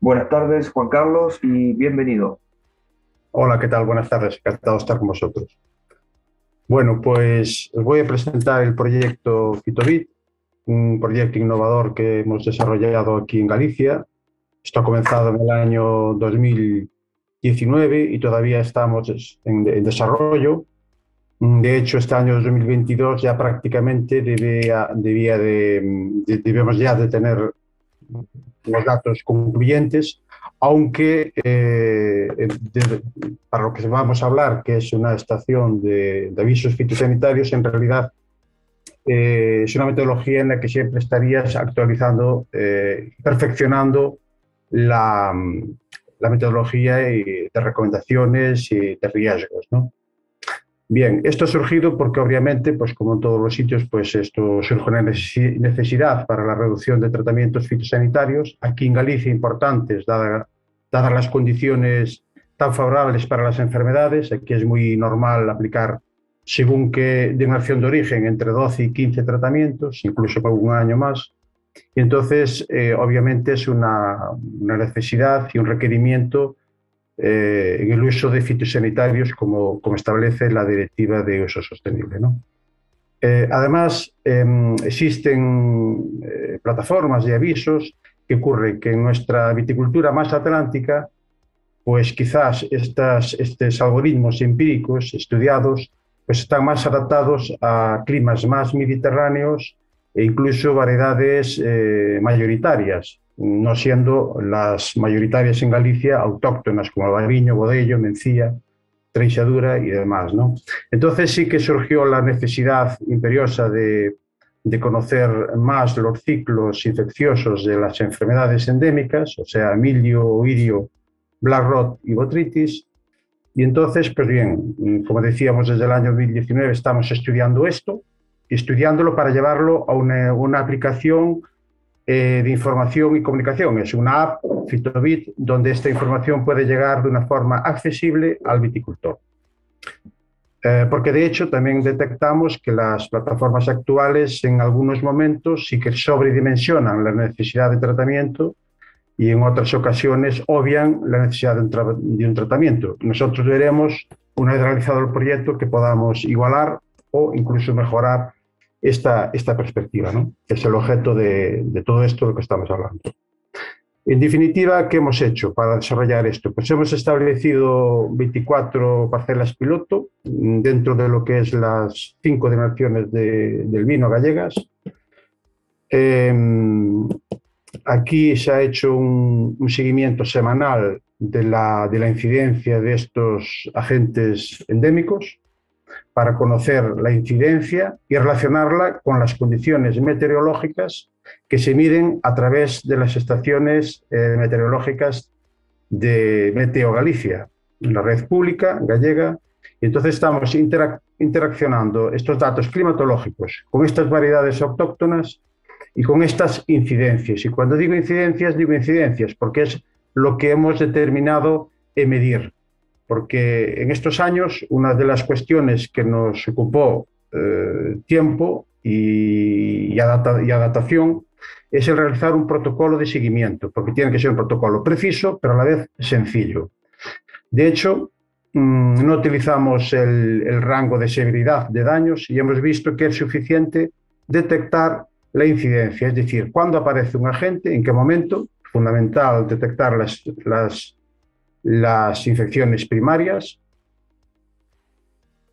Buenas tardes, Juan Carlos, y bienvenido. Hola, ¿qué tal? Buenas tardes, encantado de estar con vosotros. Bueno, pues os voy a presentar el proyecto Fitobit, un proyecto innovador que hemos desarrollado aquí en Galicia. Esto ha comenzado en el año 2019 y todavía estamos en, desarrollo. De hecho, este año 2022 ya prácticamente debía, debía de, debemos ya de tener los datos concluyentes aunque eh, para lo que vamos a hablar, que es una estación de, avisos fitosanitarios, en realidad eh, es una metodología en la que siempre estarías actualizando, eh, perfeccionando la, metodología de recomendaciones y de riesgos. Bien, esto ha surgido porque obviamente, pues como en todos los sitios, pues esto surge una necesidad para la reducción de tratamientos fitosanitarios. Aquí en Galicia importantes, dada dadas las condiciones tan favorables para las enfermedades, aquí es muy normal aplicar según qué denominación de origen, entre 12 y 15 tratamientos, incluso por un año más. Y entonces, eh, obviamente, es una, necesidad y un requerimiento eh, en el uso de fitosanitarios como, como establece la Directiva de Uso Sostenible. Eh, además, em, existen plataformas de avisos que ocurre que en nuestra viticultura más atlántica, pues quizás estas, estos algoritmos empíricos estudiados pues están más adaptados a climas más mediterráneos e incluso variedades eh, mayoritarias, no siendo las mayoritarias en Galicia autóctonas como Albariño, Bodello, Mencía, Treixadura y demás. ¿no? Entonces sí que surgió la necesidad imperiosa de de conocer más los ciclos infecciosos de las enfermedades endémicas, o sea, milio, irio, black rot y botritis. Y entonces, pues bien, como decíamos desde el año 2019 estamos estudiando esto, estudiándolo para llevarlo a una, aplicación eh, de información y comunicación. Es una app, Fitobit, donde esta información puede llegar de una forma accesible al viticultor. Eh, porque de hecho también detectamos que las plataformas actuales en algunos momentos sí que sobredimensionan la necesidad de tratamiento y en otras ocasiones obvian la necesidad de un, tratamiento. Nosotros veremos, una vez realizado el proyecto, que podamos igualar o incluso mejorar esta, esta perspectiva, ¿no? es el objeto de, de todo esto de lo que estamos hablando. En definitiva, ¿qué hemos hecho para desarrollar esto? Pues hemos establecido 24 parcelas piloto dentro de lo que es las cinco denominaciones del vino gallegas. Em, aquí se ha hecho un, seguimiento semanal de la, de la incidencia de estos agentes endémicos para conocer la incidencia y relacionarla con las condiciones meteorológicas que se miden a través de las estaciones eh, meteorológicas de Meteo Galicia, la red pública gallega. Y entonces estamos interaccionando estos datos climatológicos con estas variedades autóctonas y con estas incidencias. Y cuando digo incidencias, digo incidencias, porque es lo que hemos determinado medir. Porque en estos años, una de las cuestiones que nos ocupó eh, tiempo y, adaptación es el realizar un protocolo de seguimiento, porque tiene que ser un protocolo preciso, pero a la vez sencillo. De hecho, mm, no utilizamos el, rango de severidad de daños y hemos visto que es suficiente detectar la incidencia, es decir, cuándo aparece un agente, en qué momento, fundamental detectar las, las infecciones primarias,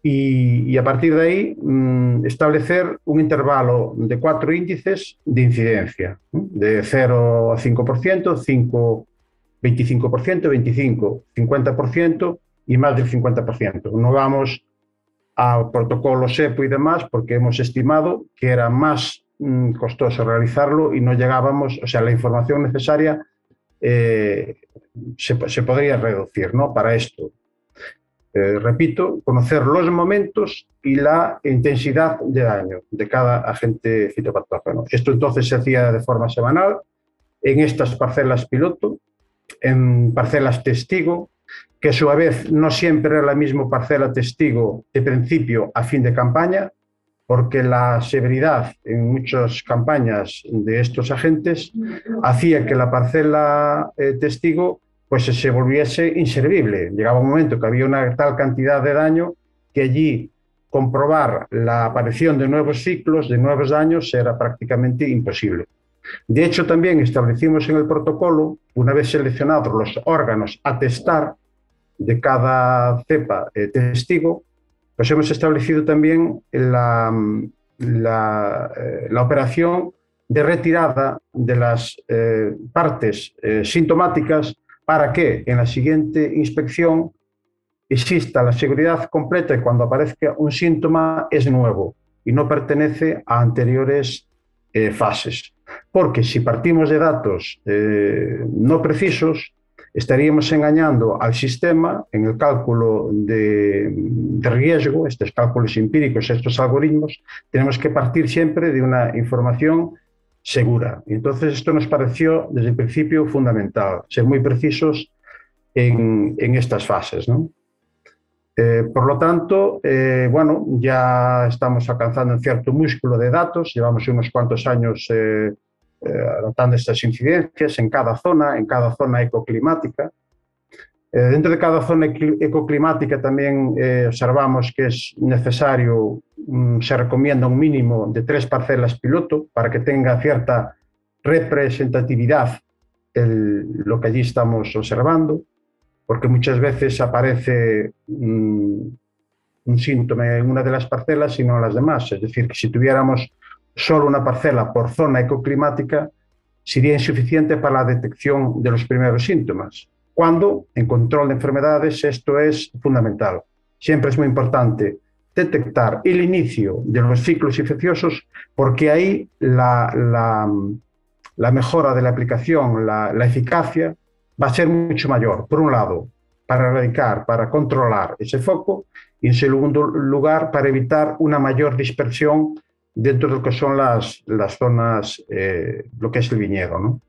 y, a partir de ahí mm, establecer un intervalo de cuatro índices de incidencia, de 0 a 5%, 5, 25%, 25, 50% y más del 50%. No vamos a protocolo SEPO y demás porque hemos estimado que era más mm, costoso realizarlo y no llegábamos, o sea, la información necesaria eh, se, podría reducir ¿no? para esto. Eh, repito, conocer los momentos y la intensidad de daño de cada agente fitopatógeno. Esto entonces se hacía de forma semanal en estas parcelas piloto, en parcelas testigo, que a su vez no siempre era la misma parcela testigo de principio a fin de campaña, porque la severidad en muchas campañas de estos agentes hacía que la parcela eh, testigo pues se volviese inservible. Llegaba un momento que había una tal cantidad de daño que allí comprobar la aparición de nuevos ciclos, de nuevos daños, era prácticamente imposible. De hecho, también establecimos en el protocolo, una vez seleccionados los órganos a testar de cada cepa eh, testigo, pues hemos establecido también la, eh, la operación de retirada de las eh, partes sintomáticas para que en la siguiente inspección exista la seguridad completa y cuando aparezca un síntoma es nuevo y no pertenece a anteriores eh, fases. Porque si partimos de datos eh, no precisos, estaríamos engañando al sistema en el cálculo de, riesgo, estos cálculos empíricos, estos algoritmos, tenemos que partir siempre de una información segura. Entonces esto nos pareció desde el principio fundamental, ser muy precisos en, estas fases. Eh, por lo tanto, eh, bueno, ya estamos alcanzando un cierto músculo de datos, llevamos unos cuantos años eh, anotando estas incidencias en cada zona, en cada zona ecoclimática. Eh, dentro de cada zona ecoclimática también eh, observamos que es necesario, mm, se recomienda un mínimo de tres parcelas piloto para que tenga cierta representatividad lo que allí estamos observando, porque muchas veces aparece mm, un síntoma en una de las parcelas y no en las demás. Es decir, que si tuviéramos solo una parcela por zona ecoclimática, sería insuficiente para la detección de los primeros síntomas cuando en control de enfermedades esto es fundamental. Siempre es muy importante detectar el inicio de los ciclos infecciosos porque ahí la, mejora de la aplicación, la, la, eficacia va a ser mucho mayor. Por un lado, para erradicar, para controlar ese foco y en segundo lugar, para evitar una mayor dispersión dentro de lo que son las, las zonas, eh, lo que es el viñedo. ¿no?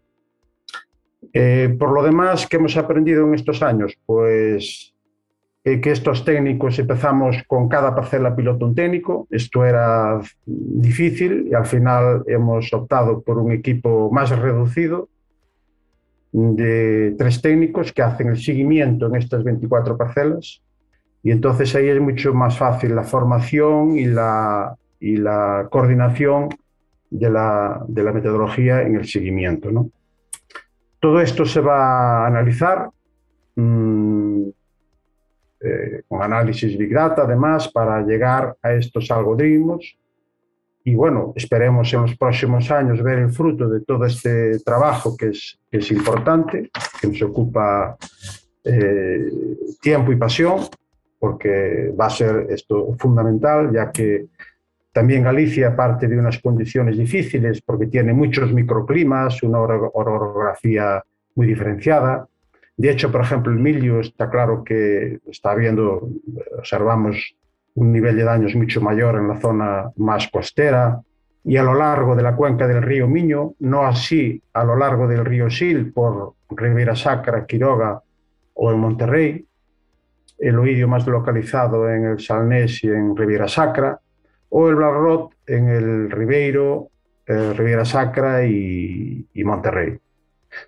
Eh, por lo demás, ¿qué hemos aprendido en estos años? Pues eh, que estos técnicos empezamos con cada parcela piloto un técnico. Esto era difícil y al final hemos optado por un equipo más reducido de tres técnicos que hacen el seguimiento en estas 24 parcelas. Y entonces ahí es mucho más fácil la formación y la, y la coordinación de la, de la metodología en el seguimiento. ¿no? Todo esto se va a analizar mmm, eh, con análisis Big Data, además, para llegar a estos algoritmos. Y bueno, esperemos en los próximos años ver el fruto de todo este trabajo que es, que es importante, que nos ocupa eh, tiempo y pasión, porque va a ser esto fundamental, ya que también Galicia parte de unas condiciones difíciles porque tiene muchos microclimas, una orografía muy diferenciada. De hecho, por ejemplo, el milio está claro que está habiendo, observamos un nivel de daños mucho mayor en la zona más costera y a lo largo de la cuenca del río Miño, no así a lo largo del río Sil por Ribera Sacra, Quiroga o en Monterrey, el oídio más localizado en el Salnés y en Riviera Sacra, o el Black en el Ribeiro, eh, Riviera Sacra y, y, Monterrey.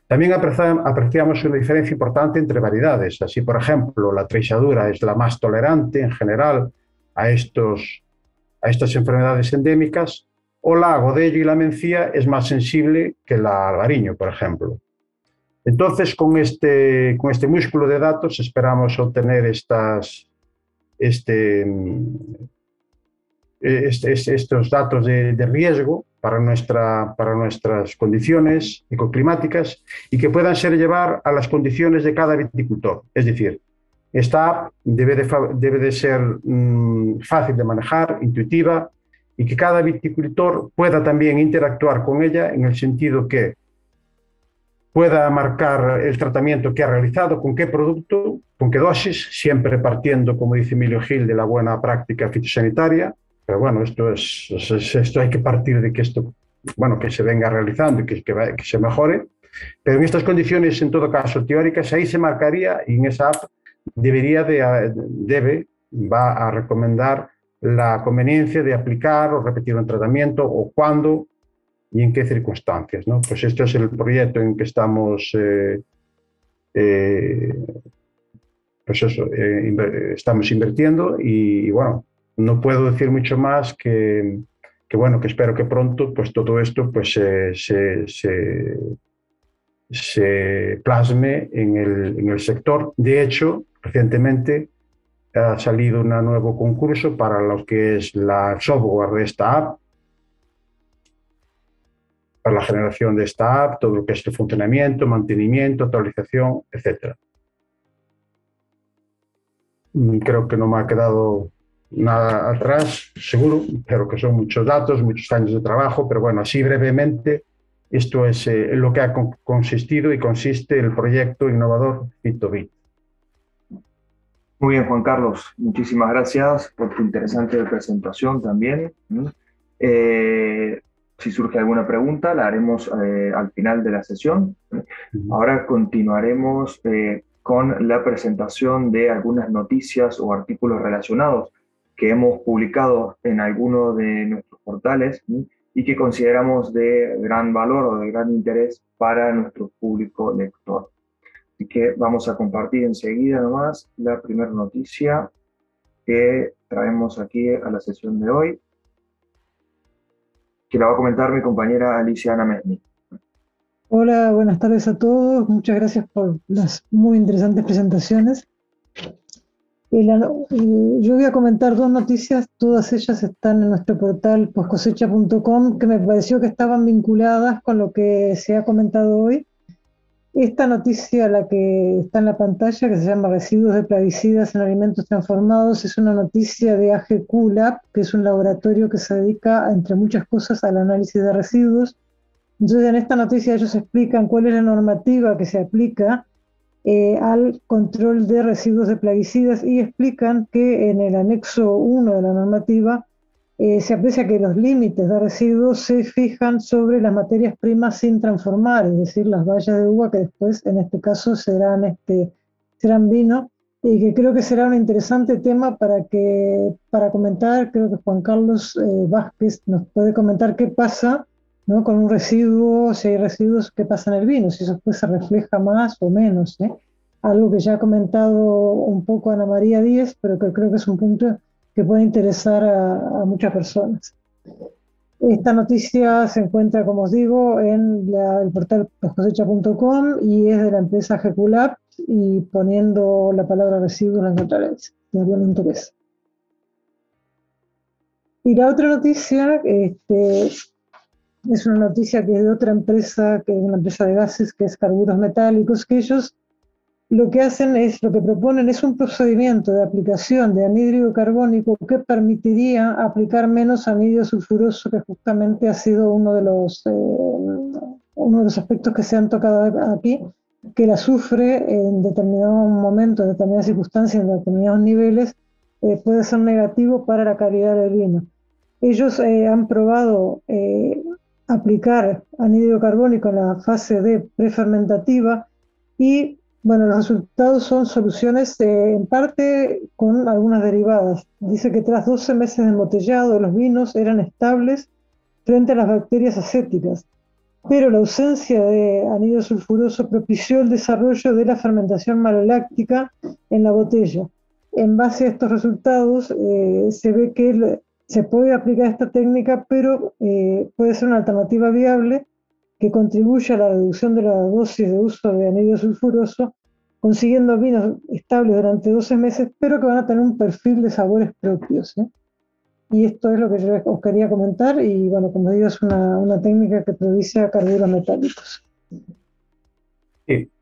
También apreciamos una diferencia importante entre variedades. Así, por ejemplo, la treixadura es la más tolerante en general a, estos, a estas enfermedades endémicas, o la agodello y la mencía es más sensible que la albariño, por ejemplo. Entonces, con este, con este músculo de datos esperamos obtener estas, este, este, estos datos de, riesgo para, nuestra, para nuestras condiciones ecoclimáticas y que puedan ser llevar a las condiciones de cada viticultor. Es decir, esta app debe de, debe de ser mmm, fácil de manejar, intuitiva y que cada viticultor pueda también interactuar con ella en el sentido que pueda marcar el tratamiento que ha realizado, con qué producto, con qué dosis, siempre partiendo, como dice Emilio Gil, de la buena práctica fitosanitaria. Pero bueno, esto, es, esto hay que partir de que esto, bueno, que se venga realizando y que, que, que se mejore. Pero en estas condiciones, en todo caso, teóricas, ahí se marcaría y en esa app debería de, debe, va a recomendar la conveniencia de aplicar o repetir un tratamiento o cuándo y en qué circunstancias. ¿no? Pues este es el proyecto en que estamos, eh, eh, pues eso, eh, estamos invirtiendo y, bueno, no puedo decir mucho más que, bueno, que espero que pronto pues todo esto pues se plasme en el, en el sector. De hecho, recientemente ha salido un nuevo concurso para lo que es la software de esta app para la generación de esta app, todo lo que es el funcionamiento, mantenimiento, actualización, etc. Mm, creo que no me ha quedado nada atrás, seguro, pero que son muchos datos, muchos años de trabajo, pero bueno, así brevemente, esto es eh, lo que ha consistido y consiste el proyecto innovador FitoBit. Muy bien, Juan Carlos, muchísimas gracias por tu interesante presentación también. Eh, si surge alguna pregunta, la haremos eh, al final de la sesión. Ahora continuaremos eh, con la presentación de algunas noticias o artículos relacionados que hemos publicado en alguno de nuestros portales y que consideramos de gran valor o de gran interés para nuestro público lector. Así que vamos a compartir enseguida nomás la primera noticia que traemos aquí a la sesión de hoy que la va a comentar mi compañera Alicia Ana Mesni. Hola, buenas tardes a todos. Muchas gracias por las muy interesantes presentaciones. Yo voy a comentar dos noticias, todas ellas están en nuestro portal poscosecha.com, que me pareció que estaban vinculadas con lo que se ha comentado hoy. Esta noticia, la que está en la pantalla, que se llama Residuos de plaguicidas en alimentos transformados, es una noticia de AGQ Lab, que es un laboratorio que se dedica, entre muchas cosas, al análisis de residuos. Entonces, en esta noticia ellos explican cuál es la normativa que se aplica eh, al control de residuos de plaguicidas y explican que en el anexo 1 de la normativa eh, se aprecia que los límites de residuos se fijan sobre las materias primas sin transformar, es decir, las bayas de uva que después, en este caso, serán, este, serán vino, y que creo que será un interesante tema para, que, para comentar. Creo que Juan Carlos eh, Vázquez nos puede comentar qué pasa ¿no? con un residuo, si hay residuos, qué pasa en el vino, si eso después se refleja más o menos. ¿eh? Algo que ya ha comentado un poco Ana María Díez, pero que creo que es un punto que puede interesar a, muchas personas. Esta noticia se encuentra, como os digo, en el portal cosecha.com y es de la empresa GQLab y poniendo la palabra residuos la encontraréis, si algún interés. Y la otra noticia este, es una noticia que de otra empresa, que es una empresa de gases, que es Carburos Metálicos, que ellos lo que hacen es, lo que proponen es un procedimiento de aplicación de anhídrido carbónico que permitiría aplicar menos anhídrido sulfuroso, que justamente ha sido uno de los, eh, uno de los aspectos que se han tocado aquí, que el azufre en determinado momento, en determinadas circunstancias, en determinados niveles, eh, puede ser negativo para la calidad del vino. Ellos eh, han probado aplicar anhídrido carbónico en la fase de prefermentativa y bueno, los resultados son soluciones eh, en parte con algunas derivadas. Dice que tras 12 meses de embotellado, los vinos eran estables frente a las bacterias acéticas, pero la ausencia de anhídrido sulfuroso propició el desarrollo de la fermentación maloláctica en la botella. En base a estos resultados, eh, se ve que se puede aplicar esta técnica, pero eh, puede ser una alternativa viable que contribuye a la reducción de la dosis de uso de anhídrido sulfuroso consiguiendo vinos estables durante 12 meses, pero que van a tener un perfil de sabores propios. ¿eh? Y esto es lo que yo os quería comentar y bueno, como digo, es una, técnica que produce carburos metálicos.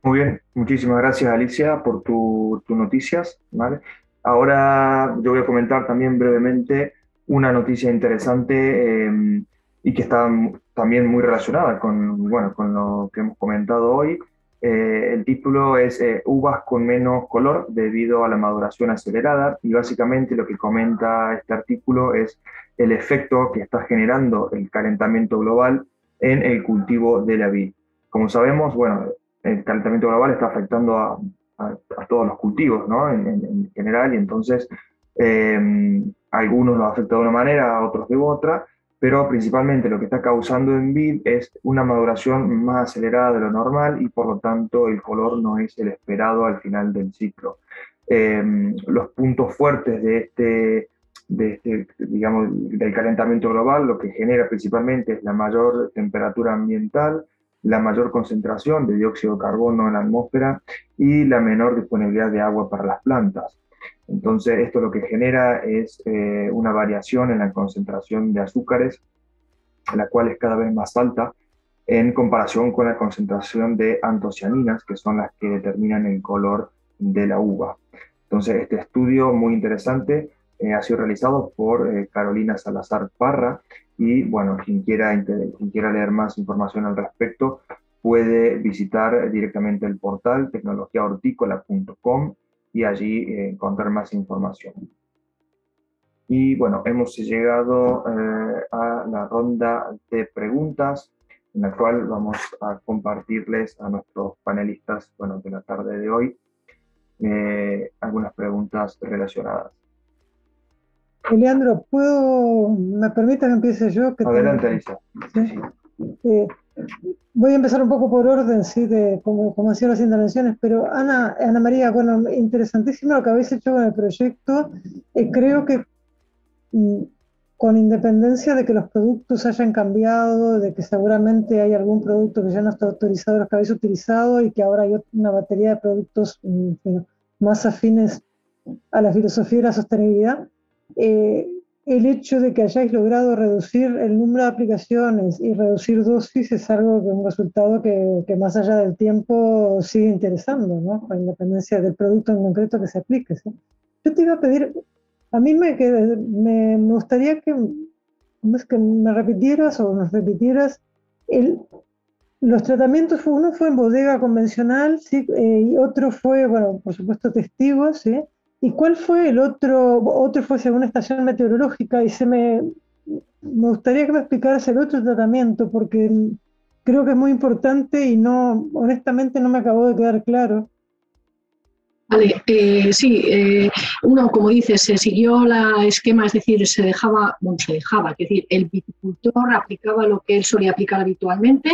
Muy bien. Muchísimas gracias Alicia por tus noticias. ¿vale? Ahora yo voy a comentar también brevemente una noticia interesante em, y que está también muy relacionada con, bueno, con lo que hemos comentado hoy. Eh, el título es eh, Uvas con menos color debido a la maduración acelerada y básicamente lo que comenta este artículo es el efecto que está generando el calentamiento global en el cultivo de la vid. Como sabemos, bueno, el calentamiento global está afectando a, todos los cultivos ¿no? en, general y entonces eh, algunos los afecta de una manera, a otros de otra pero principalmente lo que está causando en vid es una maduración más acelerada de lo normal y por lo tanto el color no es el esperado al final del ciclo. Em, los puntos fuertes de este, de este, digamos, del calentamiento global, lo que genera principalmente es la mayor temperatura ambiental, la mayor concentración de dióxido de carbono en la atmósfera y la menor disponibilidad de agua para las plantas. Entonces, esto lo que genera es eh, una variación en la concentración de azúcares, la cual es cada vez más alta en comparación con la concentración de antocianinas, que son las que determinan el color de la uva. Entonces, este estudio muy interesante eh, ha sido realizado por eh, Carolina Salazar Parra y, bueno, quien quiera, quien quiera leer más información al respecto puede visitar directamente el portal tecnologiahortícola.com y allí eh, encontrar más información. Y bueno, hemos llegado eh, a la ronda de preguntas en la cual vamos a compartirles a nuestros panelistas bueno, de la tarde de hoy eh, algunas preguntas relacionadas. Leandro, ¿puedo, me permite que empiece yo? Que Adelante, Alicia. ¿Sí? Voy a empezar un poco por orden, ¿sí? de, como, como hacían las intervenciones, pero Ana, Ana María, bueno, interesantísimo lo que habéis hecho con el proyecto. Eh, creo que mm, con independencia de que los productos hayan cambiado, de que seguramente hay algún producto que ya no está autorizado, los que habéis utilizado, y que ahora hay una batería de productos mm, más afines a la filosofía de la sostenibilidad, eh, el hecho de que hayáis logrado reducir el número de aplicaciones y reducir dosis es algo que un resultado que, más allá del tiempo sigue interesando, ¿no? Con independencia del producto en concreto que se aplique. ¿sí? Yo te iba a pedir, a mí me, gustaría que, me repitieras o nos repitieras los tratamientos, uno fue en bodega convencional ¿sí? Eh, y otro fue, bueno, por supuesto testigos, ¿sí? ¿Y cuál fue el otro? Otro fue según una estación meteorológica y se me, me gustaría que me explicaras el otro tratamiento porque creo que es muy importante y no, honestamente no me acabó de quedar claro. Vale, eh, sí, eh, uno, como dices, se siguió la esquema, es decir, se dejaba, bueno, se dejaba, es decir, el viticultor aplicaba lo que él solía aplicar habitualmente,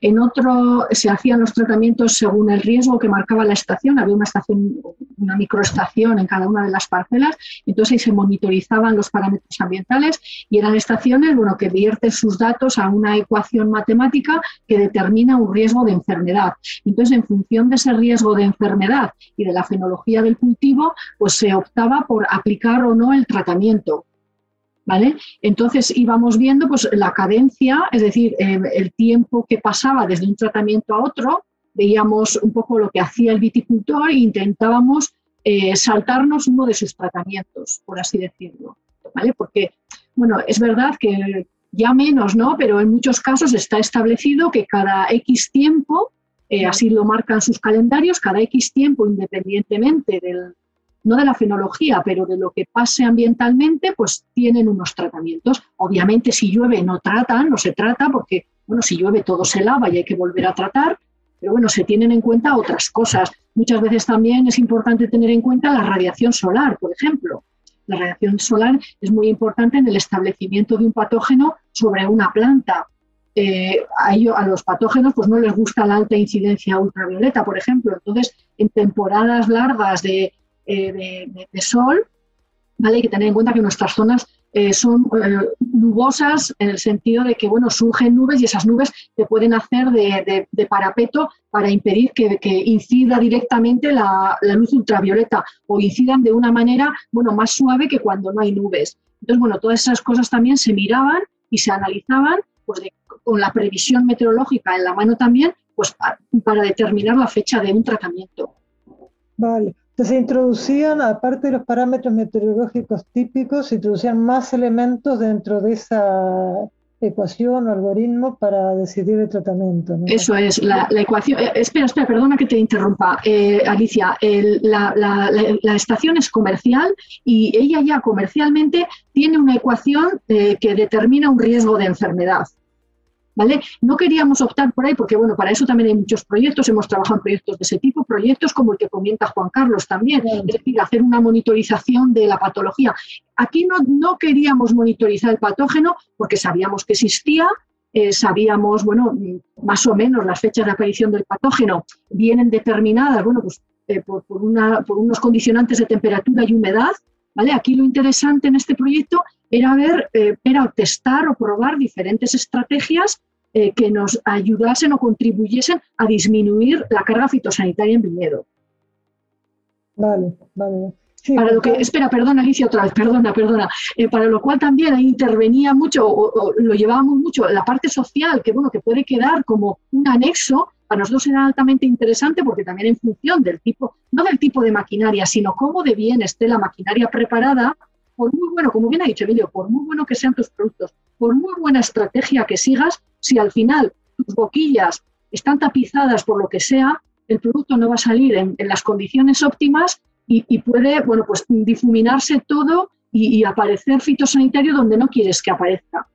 en otro se hacían los tratamientos según el riesgo que marcaba la estación, había una estación, una microestación en cada una de las parcelas, entonces ahí se monitorizaban los parámetros ambientales y eran estaciones, bueno, que vierten sus datos a una ecuación matemática que determina un riesgo de enfermedad. Entonces, en función de ese riesgo de enfermedad y de la tecnología del cultivo, pues se optaba por aplicar o no el tratamiento. ¿Vale? Entonces íbamos viendo pues, la cadencia, es decir, eh, el tiempo que pasaba desde un tratamiento a otro, veíamos un poco lo que hacía el viticultor e intentábamos eh, saltarnos uno de sus tratamientos, por así decirlo. ¿Vale? Porque, bueno, es verdad que ya menos, ¿no? Pero en muchos casos está establecido que cada X tiempo eh, así lo marcan sus calendarios, cada X tiempo, independientemente del, no de la fenología, pero de lo que pase ambientalmente, pues tienen unos tratamientos. Obviamente si llueve no tratan, no se trata, porque bueno, si llueve todo se lava y hay que volver a tratar, pero bueno, se tienen en cuenta otras cosas. Muchas veces también es importante tener en cuenta la radiación solar, por ejemplo. La radiación solar es muy importante en el establecimiento de un patógeno sobre una planta. Eh, a, los patógenos pues no les gusta la alta incidencia ultravioleta, por ejemplo. Entonces, en temporadas largas de, eh, sol, ¿vale? hay que tener en cuenta que nuestras zonas eh, son nubosas en el sentido de que bueno, surgen nubes y esas nubes te pueden hacer de, parapeto para impedir que, incida directamente la, luz ultravioleta o incidan de una manera bueno, más suave que cuando no hay nubes. Entonces, bueno, todas esas cosas también se miraban y se analizaban pues, con la previsión meteorológica en la mano también pues, para determinar la fecha de un tratamiento. Vale. Entonces se introducían, aparte de los parámetros meteorológicos típicos, se introducían más elementos dentro de esa ecuación o algoritmo para decidir el tratamiento. Eso es, la, ecuación. Eh, espera, espera, perdona que te interrumpa, eh, Alicia. la, estación es comercial y ella ya comercialmente tiene una ecuación eh, que determina un riesgo de enfermedad. No queríamos optar por ahí porque, bueno, para eso también hay muchos proyectos, hemos trabajado en proyectos de ese tipo, proyectos como el que comenta Juan Carlos también, es decir, hacer una monitorización de la patología. Aquí no, no queríamos monitorizar el patógeno porque sabíamos que existía, eh, sabíamos, bueno, más o menos las fechas de aparición del patógeno vienen determinadas, bueno, pues eh, por, una, por, unos condicionantes de temperatura y humedad, ¿vale? Aquí lo interesante en este proyecto era ver, eh, era testar o probar diferentes estrategias eh, que nos ayudasen o contribuyesen a disminuir la carga fitosanitaria en viñedo. Vale, vale. para lo que, espera, perdona Alicia otra vez, perdona, perdona. Eh, para lo cual también ahí intervenía mucho, o, lo llevábamos mucho, la parte social, que bueno, que puede quedar como un anexo, para nosotros era altamente interesante porque también en función del tipo, no del tipo de maquinaria, sino cómo de bien esté la maquinaria preparada, por muy bueno, como bien ha dicho Emilio, por muy bueno que sean tus productos, por muy buena estrategia que sigas, si al final tus boquillas están tapizadas por lo que sea, el producto no va a salir en, las condiciones óptimas y, puede, bueno, pues difuminarse todo y, aparecer fitosanitario donde no quieres que aparezca.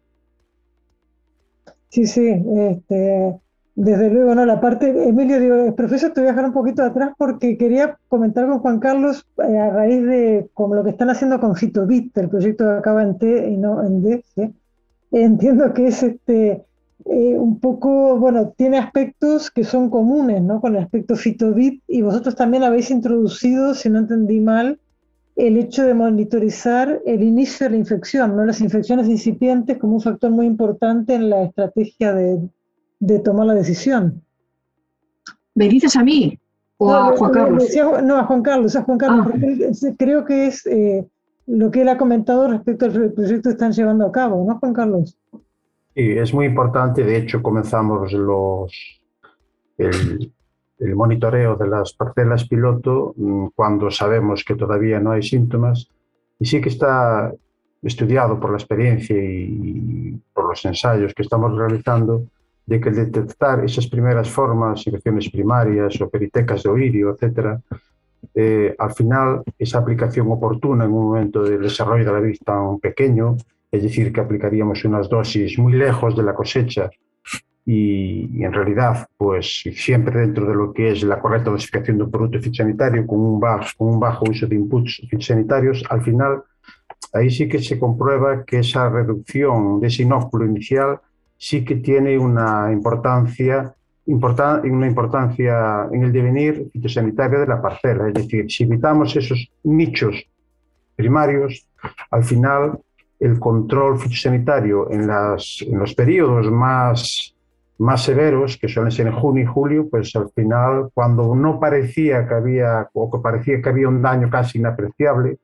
Sí, sí, este, desde luego, no, la parte, Emilio, digo, profesor, te voy a dejar un poquito atrás porque quería comentar con Juan Carlos eh, a raíz de como lo que están haciendo con Fitobit, el proyecto que acaba en T y no en D, entiendo que es este eh, un poco, bueno, tiene aspectos que son comunes, ¿no? Con el aspecto Fitobit y vosotros también habéis introducido, si no entendí mal, el hecho de monitorizar el inicio de la infección, ¿no? Las infecciones incipientes como un factor muy importante en la estrategia de de tomar la decisión. ¿Me dices a mí o a Juan Carlos? no, a Juan Carlos, a Juan Carlos, ah. porque creo que es eh, lo que él ha comentado respecto al proyecto que están llevando a cabo, ¿no, Juan Carlos? Sí, es muy importante. De hecho, comenzamos los, el, el monitoreo de las parcelas piloto mm, cuando sabemos que todavía no hay síntomas y sí que está estudiado por la experiencia y por los ensayos que estamos realizando de que detectar esas primeras formas, infecciones primarias o peritecas de oírio, etc., eh, al final esa aplicación oportuna en un momento del desarrollo de la vid tan pequeño, es decir, que aplicaríamos unas dosis muy lejos de la cosecha y, en realidad, pues siempre dentro de lo que es la correcta dosificación de un producto fitosanitario con un bajo, con un bajo uso de inputs fitosanitarios, al final ahí sí que se comprueba que esa reducción de ese inóculo inicial sí que tiene una importancia, una importancia en el devenir fitosanitario de la parcela. Es decir, si evitamos esos nichos primarios, al final el control fitosanitario en, las, en los periodos más, más severos, que suelen ser en junio y julio, pues al final, cuando no parecía que había, o que parecía que había un daño casi inapreciable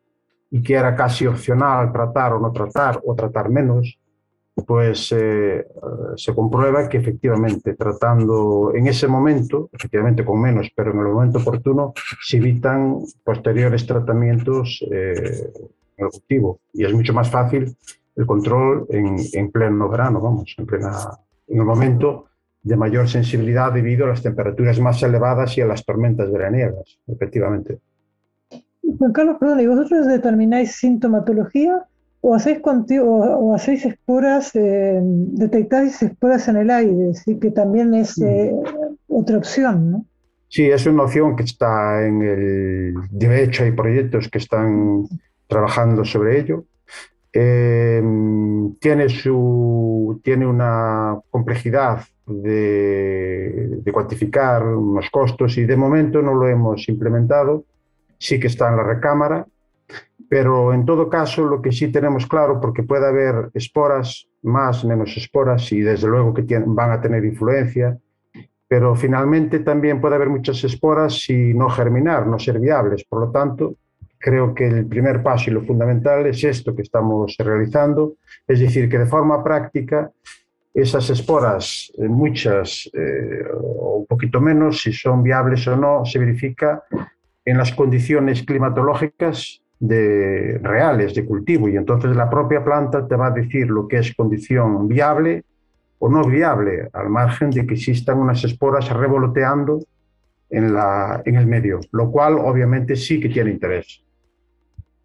y que era casi opcional tratar o no tratar, o tratar menos, pues eh, se comprueba que efectivamente tratando en ese momento, efectivamente con menos, pero en el momento oportuno, se evitan posteriores tratamientos eh, en el cultivo y es mucho más fácil el control en, en pleno verano, vamos, en, plena, en el momento de mayor sensibilidad debido a las temperaturas más elevadas y a las tormentas veraniegas, efectivamente. Juan Carlos, perdón, ¿y vosotros determináis sintomatología o hacéis, o hacéis esporas, eh, detectáis esporas en el aire, ¿sí? que también es eh, otra opción, ¿no? Sí, es una opción que está en el... De hecho, hay proyectos que están trabajando sobre ello. Eh, tiene, su, tiene una complejidad de, de, cuantificar unos costos y de momento no lo hemos implementado. Sí que está en la recámara pero en todo caso lo que sí tenemos claro, porque puede haber esporas, más, menos esporas, y desde luego que van a tener influencia, pero finalmente también puede haber muchas esporas y no germinar, no ser viables. Por lo tanto, creo que el primer paso y lo fundamental es esto que estamos realizando, es decir, que de forma práctica esas esporas, eh, muchas eh, o un poquito menos, si son viables o no, se verifica en las condiciones climatológicas de, reales de cultivo y entonces la propia planta te va a decir lo que es condición viable o no viable, al margen de que existan unas esporas revoloteando en, la, en el medio, lo cual obviamente sí que tiene interés,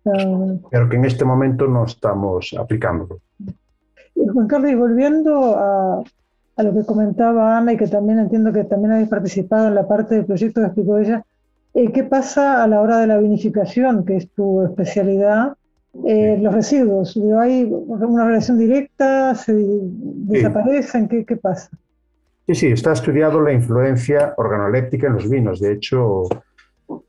ah. pero que en este momento no estamos aplicándolo. Juan Carlos, y volviendo a, a, lo que comentaba Ana y que también entiendo que también habéis participado en la parte del proyecto que explicó ella, ¿qué pasa a la hora de la vinificación, que es tu especialidad? Eh, los residuos, ¿hay una relación directa? ¿Se desaparecen? ¿Qué, ¿Qué pasa? Sí, sí, está estudiado la influencia organoléptica en los vinos. De hecho,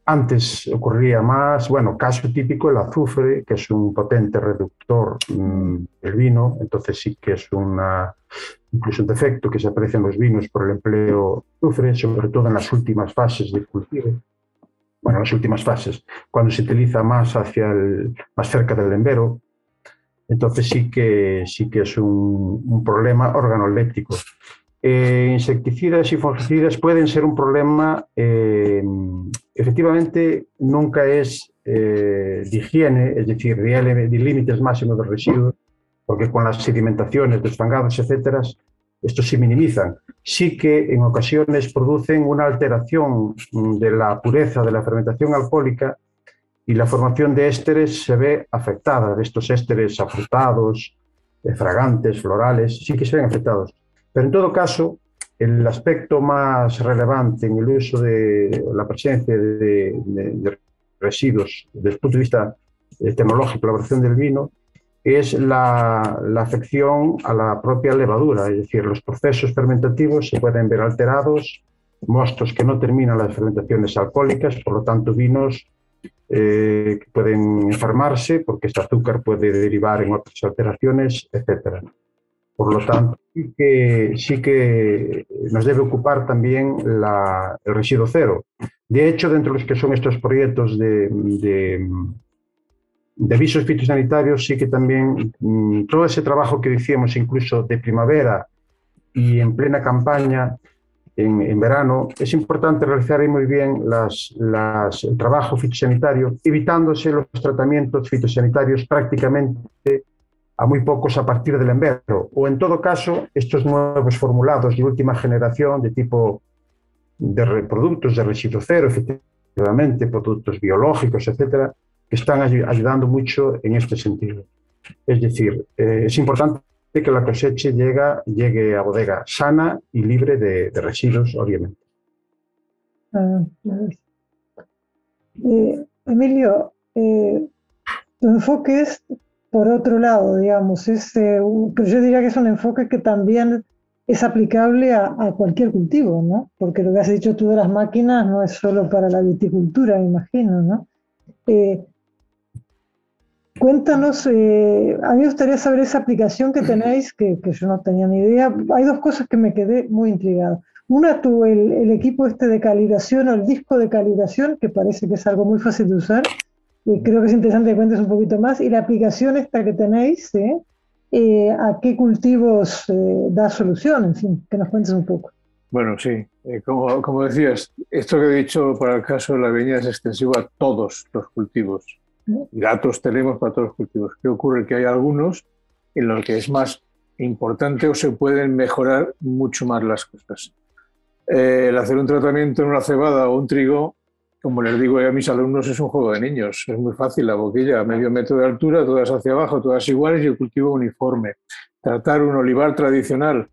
antes ocurría más, bueno, caso típico el azufre, que es un potente reductor mm, del vino, entonces sí que es una, incluso un defecto que se aprecia en los vinos por el empleo de azufre, sobre todo en las últimas fases de cultivo. Bueno, las últimas fases, cuando se utiliza más hacia el, más cerca del embero, entonces sí que, sí que es un, problema organoléptico. Eh, insecticidas y fungicidas pueden ser un problema, eh, efectivamente nunca es eh, de higiene, es decir, de límites máximos de residuos, porque con las sedimentaciones, desfangados, etcétera, estos se minimizan. Sí que en ocasiones producen una alteración de la pureza de la fermentación alcohólica y la formación de ésteres se ve afectada, de estos ésteres afrutados, fragantes, florales, sí que se ven afectados. Pero en todo caso, el aspecto más relevante en el uso de la presencia de, residuos desde el punto de vista eh, tecnológico, la elaboración del vino, es la, la, afección a la propia levadura, es decir, los procesos fermentativos se pueden ver alterados, mostos que no terminan las fermentaciones alcohólicas, por lo tanto vinos eh, que pueden enfermarse porque este azúcar puede derivar en otras alteraciones, etcétera. Por lo tanto, sí que, sí que nos debe ocupar también la, el residuo cero. De hecho, dentro de los que son estos proyectos de, de avisos fitosanitarios, sí que también mm, todo ese trabajo que decíamos incluso de primavera y en plena campaña, en, verano, es importante realizar muy bien las, las, el trabajo fitosanitario, evitándose los tratamientos fitosanitarios prácticamente a muy pocos a partir del embero, o en todo caso, estos nuevos formulados de última generación de tipo de productos de residuo cero, efectivamente, productos biológicos, etcétera, que están ayudando mucho en este sentido. Es decir, eh, es importante que la cosecha llega, llegue a bodega sana y libre de, residuos, obviamente. Ah, eh, Emilio, eh, tu enfoque es por otro lado, digamos, es, eh, yo diría que es un enfoque que también es aplicable a, cualquier cultivo, ¿no? Porque lo que has dicho tú de las máquinas no es solo para la viticultura, imagino, ¿no? Cuéntanos, eh, a mí me gustaría saber esa aplicación que tenéis, que, que, yo no tenía ni idea. Hay dos cosas que me quedé muy intrigado. Una, tú, el, el equipo este de calibración o el disco de calibración, que parece que es algo muy fácil de usar creo que es interesante que cuentes un poquito más. Y la aplicación esta que tenéis, ¿eh? Eh, ¿a qué cultivos da solución? En fin, que nos cuentes un poco. Bueno, sí, como, como, decías, esto que he dicho para el caso de la viña es extensivo a todos los cultivos. Datos tenemos para todos los cultivos. ¿Qué ocurre? Que hay algunos en los que es más importante o se pueden mejorar mucho más las cosas. el hacer un tratamiento en una cebada o un trigo como les digo a mis alumnos, es un juego de niños. Es muy fácil la boquilla, a medio metro de altura, todas hacia abajo, todas iguales y el cultivo uniforme. Tratar un olivar tradicional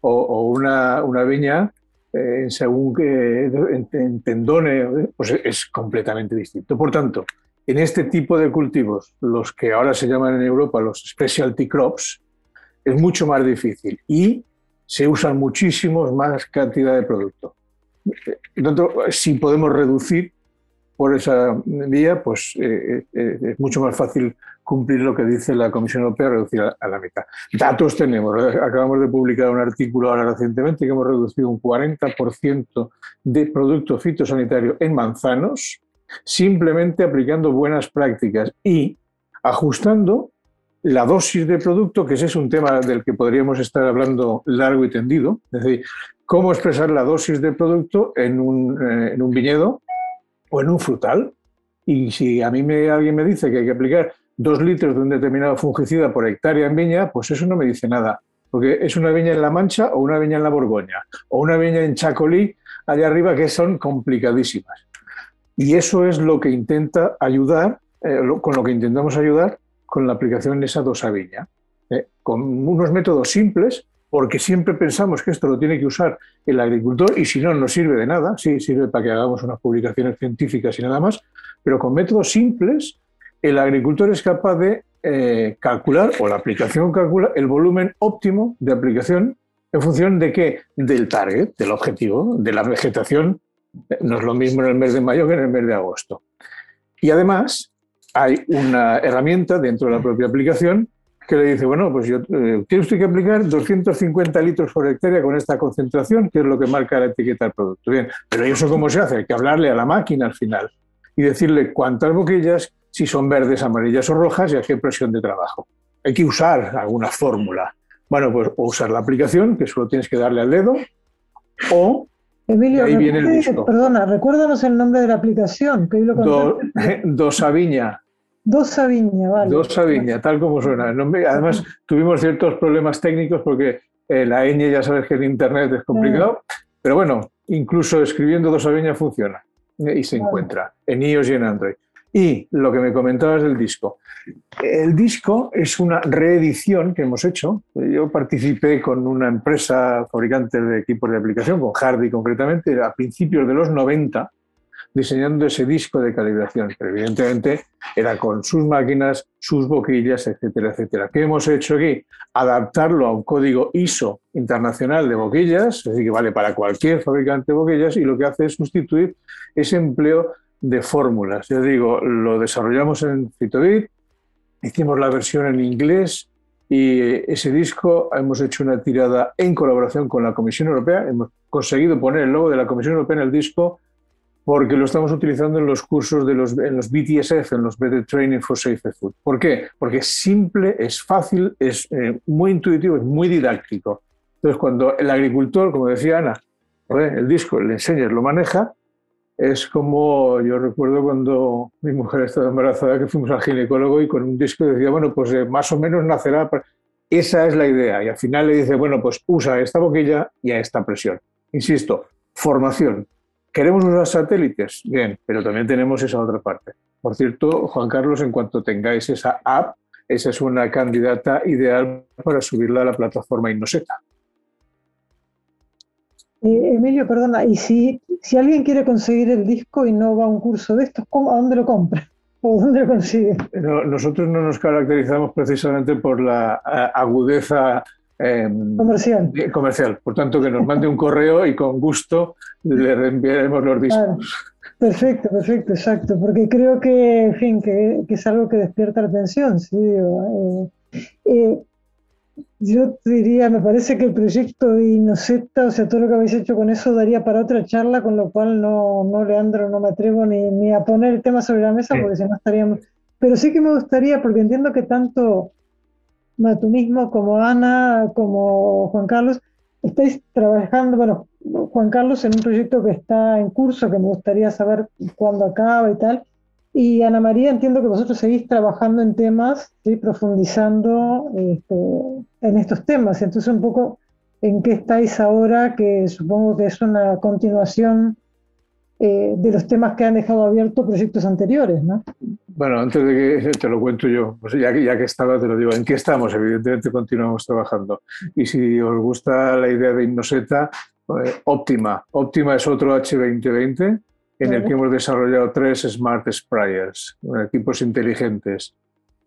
o, una, una, viña eh, según que en, tendones, pues es completamente distinto. Por tanto, en este tipo de cultivos, los que ahora se llaman en Europa los specialty crops, es mucho más difícil y se usan muchísimos más cantidad de producto. Tanto, si podemos reducir por esa vía, pues eh, eh, es mucho más fácil cumplir lo que dice la Comisión Europea, reducir a, la mitad. Datos tenemos, acabamos de publicar un artículo ahora recientemente que hemos reducido un 40% de producto fitosanitario en manzanos, simplemente aplicando buenas prácticas y ajustando la dosis de producto, que ese es un tema del que podríamos estar hablando largo y tendido, es decir, cómo expresar la dosis de producto en un, eh, en un viñedo o en un frutal. Y si a mí alguien me dice que hay que aplicar dos litros de un determinado fungicida por hectárea en viña, pues eso no me dice nada, porque es una viña en La Mancha o una viña en la Borgoña, o una viña en Chacolí, allá arriba, que son complicadísimas. Y eso es lo que intenta ayudar, eh, con lo que intentamos ayudar con la aplicación esa dosaviña, ¿eh? con unos métodos simples, porque siempre pensamos que esto lo tiene que usar el agricultor y si no, no sirve de nada, sí, sirve para que hagamos unas publicaciones científicas y nada más, pero con métodos simples, el agricultor es capaz de eh, calcular, o la aplicación calcula, el volumen óptimo de aplicación en función de qué? Del target, del objetivo, de la vegetación. No es lo mismo en el mes de mayo que en el mes de agosto. Y además, hay una herramienta dentro de la propia aplicación que le dice, bueno, pues yo, eh, tiene usted que aplicar 250 litros por hectárea con esta concentración, que es lo que marca la etiqueta del producto. Bien, pero eso cómo se hace? Hay que hablarle a la máquina al final y decirle cuántas boquillas, si son verdes, amarillas o rojas y a qué presión de trabajo. Hay que usar alguna fórmula. Bueno, pues o usar la aplicación, que solo tienes que darle al dedo, o Emilio, ahí viene el disco. Perdona, recuérdanos el nombre de la aplicación. Que lo Do, *laughs* Dosaviña. Dosaviña, vale. Dosaviña, tal como suena. Además, tuvimos ciertos problemas técnicos porque eh, la ñ ya sabes que en Internet es complicado, pero bueno, incluso escribiendo Dosaviña funciona eh, y se encuentra en iOS y en Android. Y lo que me comentabas del disco. El disco es una reedición que hemos hecho. Yo participé con una empresa fabricante de equipos de aplicación, con Hardy concretamente, a principios de los 90, diseñando ese disco de calibración. Pero evidentemente era con sus máquinas, sus boquillas, etcétera, etcétera. ¿Qué hemos hecho aquí? Adaptarlo a un código ISO internacional de boquillas, es decir, que vale para cualquier fabricante de boquillas, y lo que hace es sustituir ese empleo de fórmulas. Yo digo, lo desarrollamos en Fitobit, hicimos la versión en inglés y ese disco hemos hecho una tirada en colaboración con la Comisión Europea. Hemos conseguido poner el logo de la Comisión Europea en el disco porque lo estamos utilizando en los cursos de los, en los BTSF, en los Better Training for Safer Food. ¿Por qué? Porque es simple, es fácil, es eh, muy intuitivo, es muy didáctico. Entonces, cuando el agricultor, como decía Ana, el disco le enseñas, lo maneja, es como yo recuerdo cuando mi mujer estaba embarazada que fuimos al ginecólogo y con un disco decía, bueno, pues eh, más o menos nacerá. Esa es la idea. Y al final le dice, bueno, pues usa esta boquilla y a esta presión. Insisto, formación. ¿Queremos usar satélites? Bien, pero también tenemos esa otra parte. Por cierto, Juan Carlos, en cuanto tengáis esa app, esa es una candidata ideal para subirla a la plataforma Innoseta. Eh, Emilio, perdona, y si, si alguien quiere conseguir el disco y no va a un curso de estos, ¿a dónde lo compra? ¿O dónde lo consigue? nosotros no nos caracterizamos precisamente por la eh, agudeza em, comercial. comercial. Por tanto, que nos mande un *laughs* correo y con gusto le reenviaremos los discos. Perfecto, perfecto, exacto. Porque creo que, en fin, que, es algo que despierta la atención. ¿sí? Eh, yo diría, me parece que el proyecto de Inoceta, o sea, todo lo que habéis hecho con eso daría para otra charla, con lo cual no, no Leandro, no me atrevo ni, ni a poner el tema sobre la mesa, porque si no estaríamos... Pero sí que me gustaría, porque entiendo que tanto tú mismo como Ana, como Juan Carlos, estáis trabajando, bueno, Juan Carlos en un proyecto que está en curso, que me gustaría saber cuándo acaba y tal, y Ana María, entiendo que vosotros seguís trabajando en temas, ¿sí? profundizando este, en estos temas. Entonces, un poco, ¿en qué estáis ahora? Que supongo que es una continuación eh, de los temas que han dejado abiertos proyectos anteriores, ¿no? Bueno, antes de que te lo cuento yo, pues ya, que, ya que estaba, te lo digo, ¿en qué estamos? Evidentemente continuamos trabajando. Y si os gusta la idea de Innoseta, pues, óptima. Óptima es otro H2020 en el que hemos desarrollado tres Smart Sprayers, equipos inteligentes.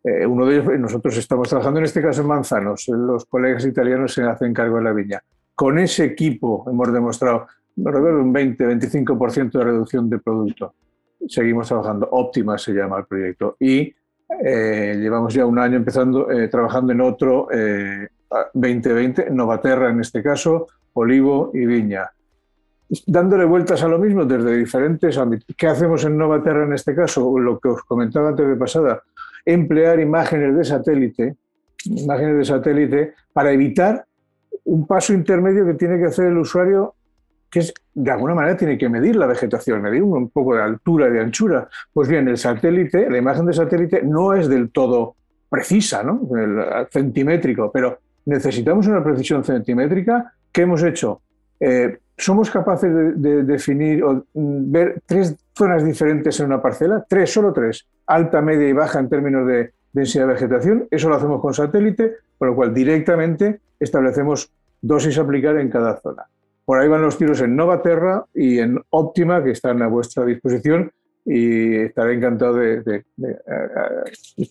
Eh, uno de ellos, nosotros estamos trabajando en este caso en manzanos, los colegas italianos se hacen cargo de la viña. Con ese equipo hemos demostrado un 20-25% de reducción de producto. seguimos trabajando. Óptima se llama el proyecto. Y eh, llevamos ya un año empezando, eh, trabajando en otro 2020, Novaterra en este caso, olivo y viña. Dándole vueltas a lo mismo desde diferentes ámbitos. ¿Qué hacemos en Novaterra en este caso? Lo que os comentaba antes de pasada, emplear imágenes de satélite, imágenes de satélite para evitar un paso intermedio que tiene que hacer el usuario que es, de alguna manera tiene que medir la vegetación, medir un poco de altura y de anchura. Pues bien, el satélite, la imagen de satélite no es del todo precisa, ¿no? El centimétrico, pero necesitamos una precisión centimétrica. ¿Qué hemos hecho? Eh, somos capaces de, definir o mm, ver tres zonas diferentes en una parcela, tres, solo tres, alta, media y baja en términos de densidad de vegetación. Eso lo hacemos con satélite, con lo cual directamente establecemos dosis a aplicar en cada zona. Por ahí van los tiros en Novaterra y en Óptima, que están a vuestra disposición y estaré encantado de, eh,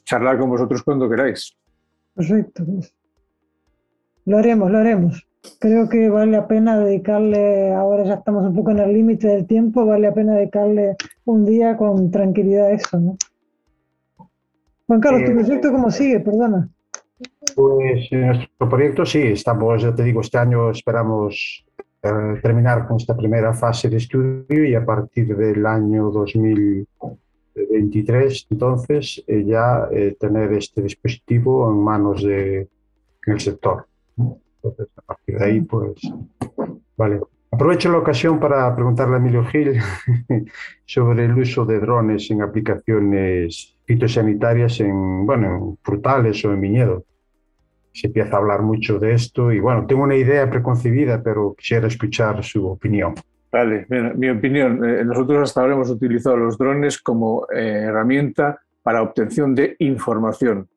charlar con vosotros cuando queráis. Perfecto. Lo haremos, lo haremos. Creo que vale la pena dedicarle, ahora ya estamos un poco en el límite del tiempo, vale la pena dedicarle un día con tranquilidad a eso, ¿no? Juan Carlos, ¿tu eh, proyecto cómo sigue? Perdona. Pues nuestro proyecto sí, estamos, ya te digo, este año esperamos terminar con esta primera fase de estudio y a partir del año 2023, entonces, eh, ya eh, tener este dispositivo en manos del sector. Entonces, a partir de ahí, pues, vale. Aprovecho la ocasión para preguntarle a Emilio Gil *laughs* sobre el uso de drones en aplicaciones fitosanitarias en, bueno, en frutales o en viñedos se empieza a hablar mucho de esto y bueno, tengo una idea preconcebida, pero quisiera escuchar su opinión. Vale, mi opinión, eh, nosotros hasta ahora hemos utilizado los drones como eh, herramienta para obtención de información,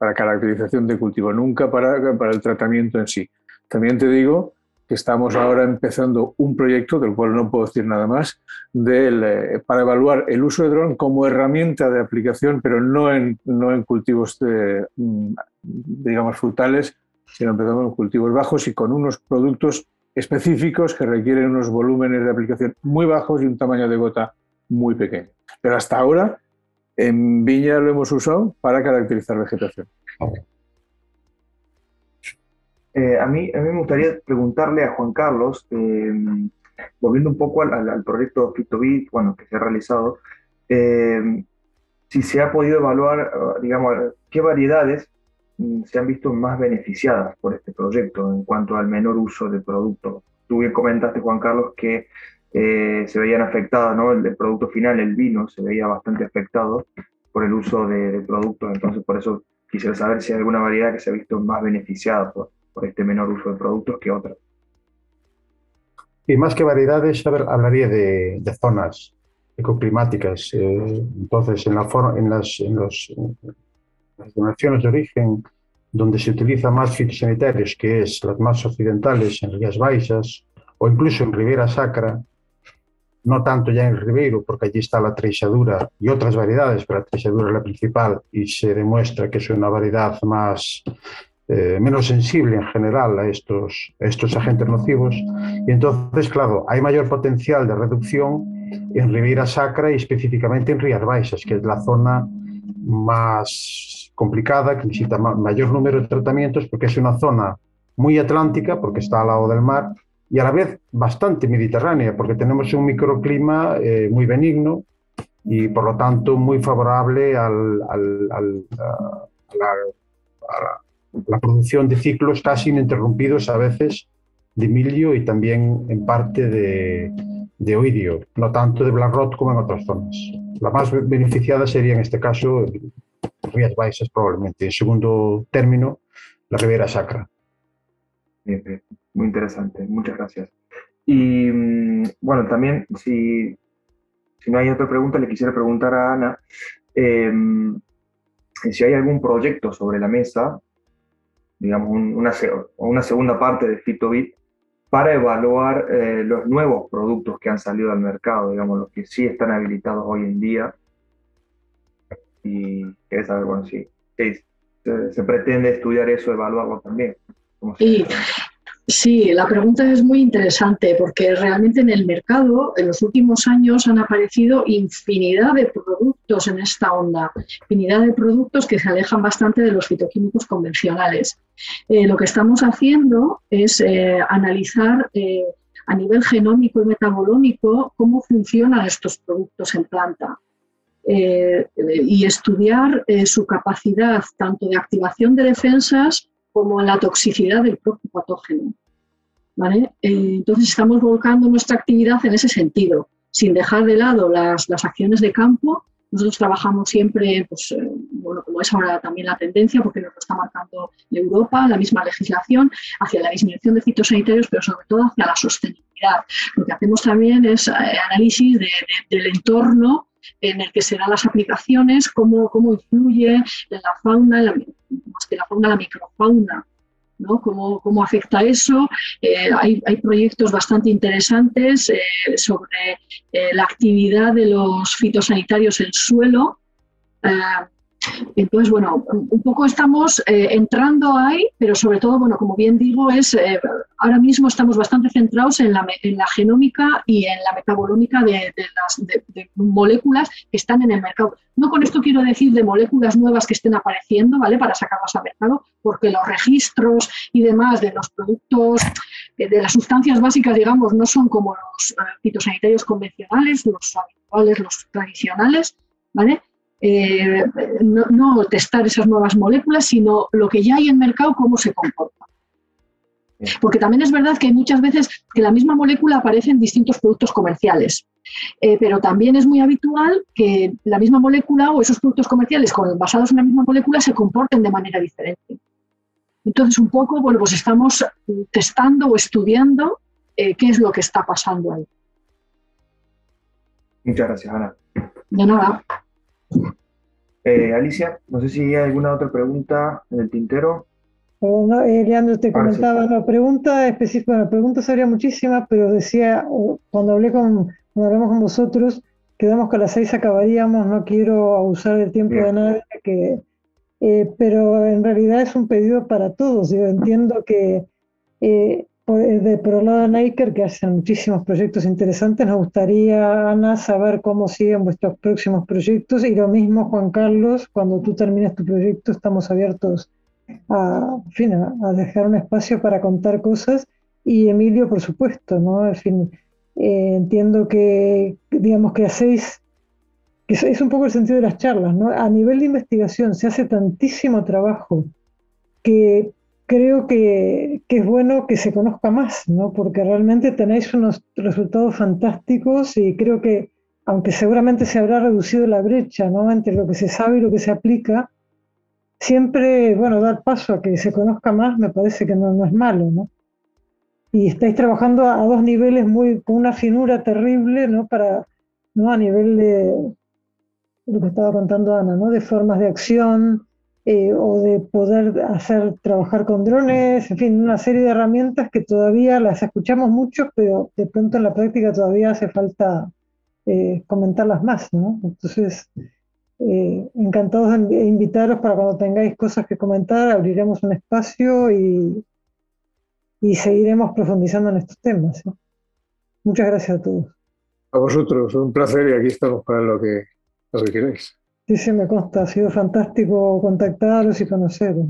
para caracterización de cultivo, nunca para, para el tratamiento en sí. También te digo que estamos ahora empezando un proyecto, del cual no puedo decir nada más, eh, para evaluar el uso de dron como herramienta de aplicación, pero no en, no en cultivos, de, mm, digamos, frutales, sino empezamos en cultivos bajos y con unos productos específicos que requieren unos volúmenes de aplicación muy bajos y un tamaño de gota muy pequeño. Pero hasta ahora en viña lo hemos usado para caracterizar vegetación. Eh, a, mí, a mí me gustaría preguntarle a Juan Carlos, eh, volviendo un poco al, proyecto FitoBit, bueno, que se ha realizado, eh, si se ha podido evaluar, digamos, qué variedades mm, se han visto más beneficiadas por este proyecto en cuanto al menor uso de productos. Tú bien comentaste, Juan Carlos, que se veían afectadas, ¿no? El, producto final, el vino, se veía bastante afectado por el uso de, productos, entonces por eso quisiera saber si hay alguna variedad que se ha visto más beneficiada por, este menor uso de productos que otras. Y más que variedades, hablaría de, zonas ecoclimáticas. Eh, entonces, en, la en, las, en, de origen donde se utiliza más fitosanitarios, que es las más occidentales, en Rías Baixas, o incluso en Ribera Sacra, no tanto ya en Ribeiro, porque allí está la treixadura y otras variedades, pero la treixadura es la principal y se demuestra que es una variedad más eh, menos sensible en general a estos, estos agentes nocivos. Y entonces, claro, hay mayor potencial de reducción en Riviera Sacra y específicamente en Rías Baixas, que es la zona más complicada, que necesita mayor número de tratamientos, porque es una zona muy atlántica, porque está al lado del mar, y a la vez bastante mediterránea, porque tenemos un microclima eh, muy benigno y por lo tanto muy favorable al, al, al, a, la, a la la producción de ciclos casi ininterrumpidos a veces de milio y también en parte de, de oidio, no tanto de Rot como en otras zonas. La más beneficiada sería en este caso Rías Baixas probablemente. En segundo término, la Ribera Sacra. Muy interesante, muchas gracias. Y mm, bueno, también si, si no hay otra pregunta, le quisiera preguntar a Ana em, si hay algún proyecto sobre la mesa digamos, una, una segunda parte de FitoBit para evaluar eh, los nuevos productos que han salido al mercado, digamos, los que sí están habilitados hoy en día. Y querés saber, bueno, si se, pretende estudiar eso, evaluarlo también. Sí, Sí, la pregunta es muy interesante porque realmente en el mercado en los últimos años han aparecido infinidad de productos en esta onda, infinidad de productos que se alejan bastante de los fitoquímicos convencionales. Eh, lo que estamos haciendo es eh, analizar eh, a nivel genómico y metabolómico cómo funcionan estos productos en planta. y estudiar su capacidad tanto de activación de defensas como en la toxicidad del propio patógeno. Eh, entonces estamos volcando nuestra actividad en ese sentido, sin dejar de lado las, las acciones de campo. Nosotros trabajamos siempre, pues, eh, bueno, como es ahora también la tendencia, porque nos lo está marcando Europa, la misma legislación, hacia la disminución de fitosanitarios, pero sobre todo hacia la sostenibilidad. Lo que hacemos también es eh, análisis del entorno en el que se dan las aplicaciones, cómo, cómo influye en la fauna, más que la fauna, la microfauna, ¿no? ¿Cómo, cómo afecta eso? Eh, hay, hay, proyectos bastante interesantes eh, sobre eh, la actividad de los fitosanitarios en suelo. Entonces, bueno, un poco estamos eh, entrando ahí, pero sobre todo, bueno, como bien digo, es eh, ahora mismo estamos bastante centrados en la, en la genómica y en la metabolómica de, las moléculas que están en el mercado. No con esto quiero decir de moléculas nuevas que estén apareciendo, ¿vale? Para sacarlas al mercado, porque los registros y demás de los productos, eh, de las sustancias básicas, digamos, no son como los fitosanitarios convencionales, los habituales, los tradicionales, ¿vale? Eh, no, testar esas nuevas moléculas, sino lo que ya hay en mercado, cómo se comporta. Porque también es verdad que hay muchas veces que la misma molécula aparece en distintos productos comerciales, eh, pero también es muy habitual que la misma molécula o esos productos comerciales basados en la misma molécula se comporten de manera diferente. Entonces, un poco, bueno, pues estamos testando o estudiando eh, qué es lo que está pasando ahí. Muchas gracias, Ana. De nada. Eh, Alicia, no sé si hay alguna otra pregunta en el tintero. No, eh, Leandro, te comentaba, no, pregunta específica, bueno, preguntas habría muchísimas, pero decía, cuando hablé con, cuando hablamos con vosotros, quedamos que a las seis acabaríamos, no quiero abusar del tiempo de nadie, que, eh, pero en realidad es un pedido para todos. Yo entiendo que lado de Naker, que hacen muchísimos proyectos interesantes. Nos gustaría, Ana, saber cómo siguen vuestros próximos proyectos y lo mismo, Juan Carlos, cuando tú termines tu proyecto estamos abiertos a, fin, a, dejar un espacio para contar cosas y Emilio, por supuesto, ¿no? En fin, eh, entiendo que, digamos que hacéis, que es un poco el sentido de las charlas, ¿no? A nivel de investigación se hace tantísimo trabajo que creo que, es bueno que se conozca más, ¿no? porque realmente tenéis unos resultados fantásticos y creo que, aunque seguramente se habrá reducido la brecha ¿no? entre lo que se sabe y lo que se aplica, siempre, bueno, dar paso a que se conozca más me parece que no, es malo, ¿no? Y estáis trabajando a, dos niveles muy, con una finura terrible, ¿no? Para, ¿no? A nivel de lo que estaba contando Ana, ¿no? De formas de acción, eh, o de poder hacer trabajar con drones, en fin, una serie de herramientas que todavía las escuchamos mucho, pero de pronto en la práctica todavía hace falta eh, comentarlas más, ¿no? Entonces, eh, encantados de invitaros para cuando tengáis cosas que comentar, abriremos un espacio y, y seguiremos profundizando en estos temas. Muchas gracias a todos. A vosotros, un placer y aquí estamos para lo que, lo que queráis. Sí, sí, me consta. Ha sido fantástico contactaros y conoceros.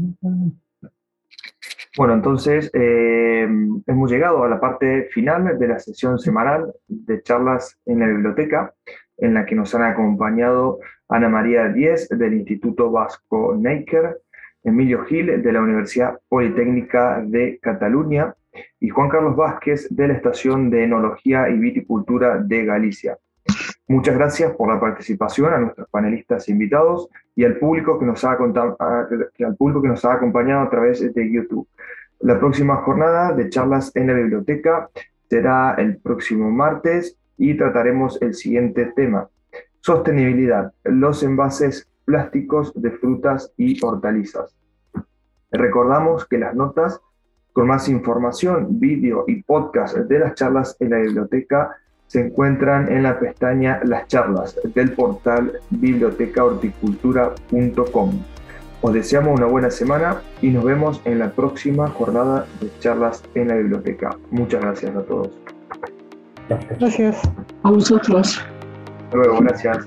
Bueno, entonces eh, hemos llegado a la parte final de la sesión semanal de charlas en la biblioteca, en la que nos han acompañado Ana María Díez del Instituto Vasco Neiker, Emilio Gil de la Universidad Politécnica de Cataluña y Juan Carlos Vázquez de la Estación de Enología y Viticultura de Galicia. Muchas gracias por la participación a nuestros panelistas invitados y al público que nos ha, acompañado a través de YouTube. La próxima jornada de charlas en la biblioteca será el próximo martes y trataremos el siguiente tema. Sostenibilidad, los envases plásticos de frutas y hortalizas. Recordamos que las notas con más información, vídeo y podcast de las charlas en la biblioteca se encuentran en la pestaña Las charlas del portal bibliotecahorticultura.com. Os deseamos una buena semana y nos vemos en la próxima jornada de charlas en la biblioteca. Muchas gracias a todos. Gracias. A vosotros. Hasta luego, gracias.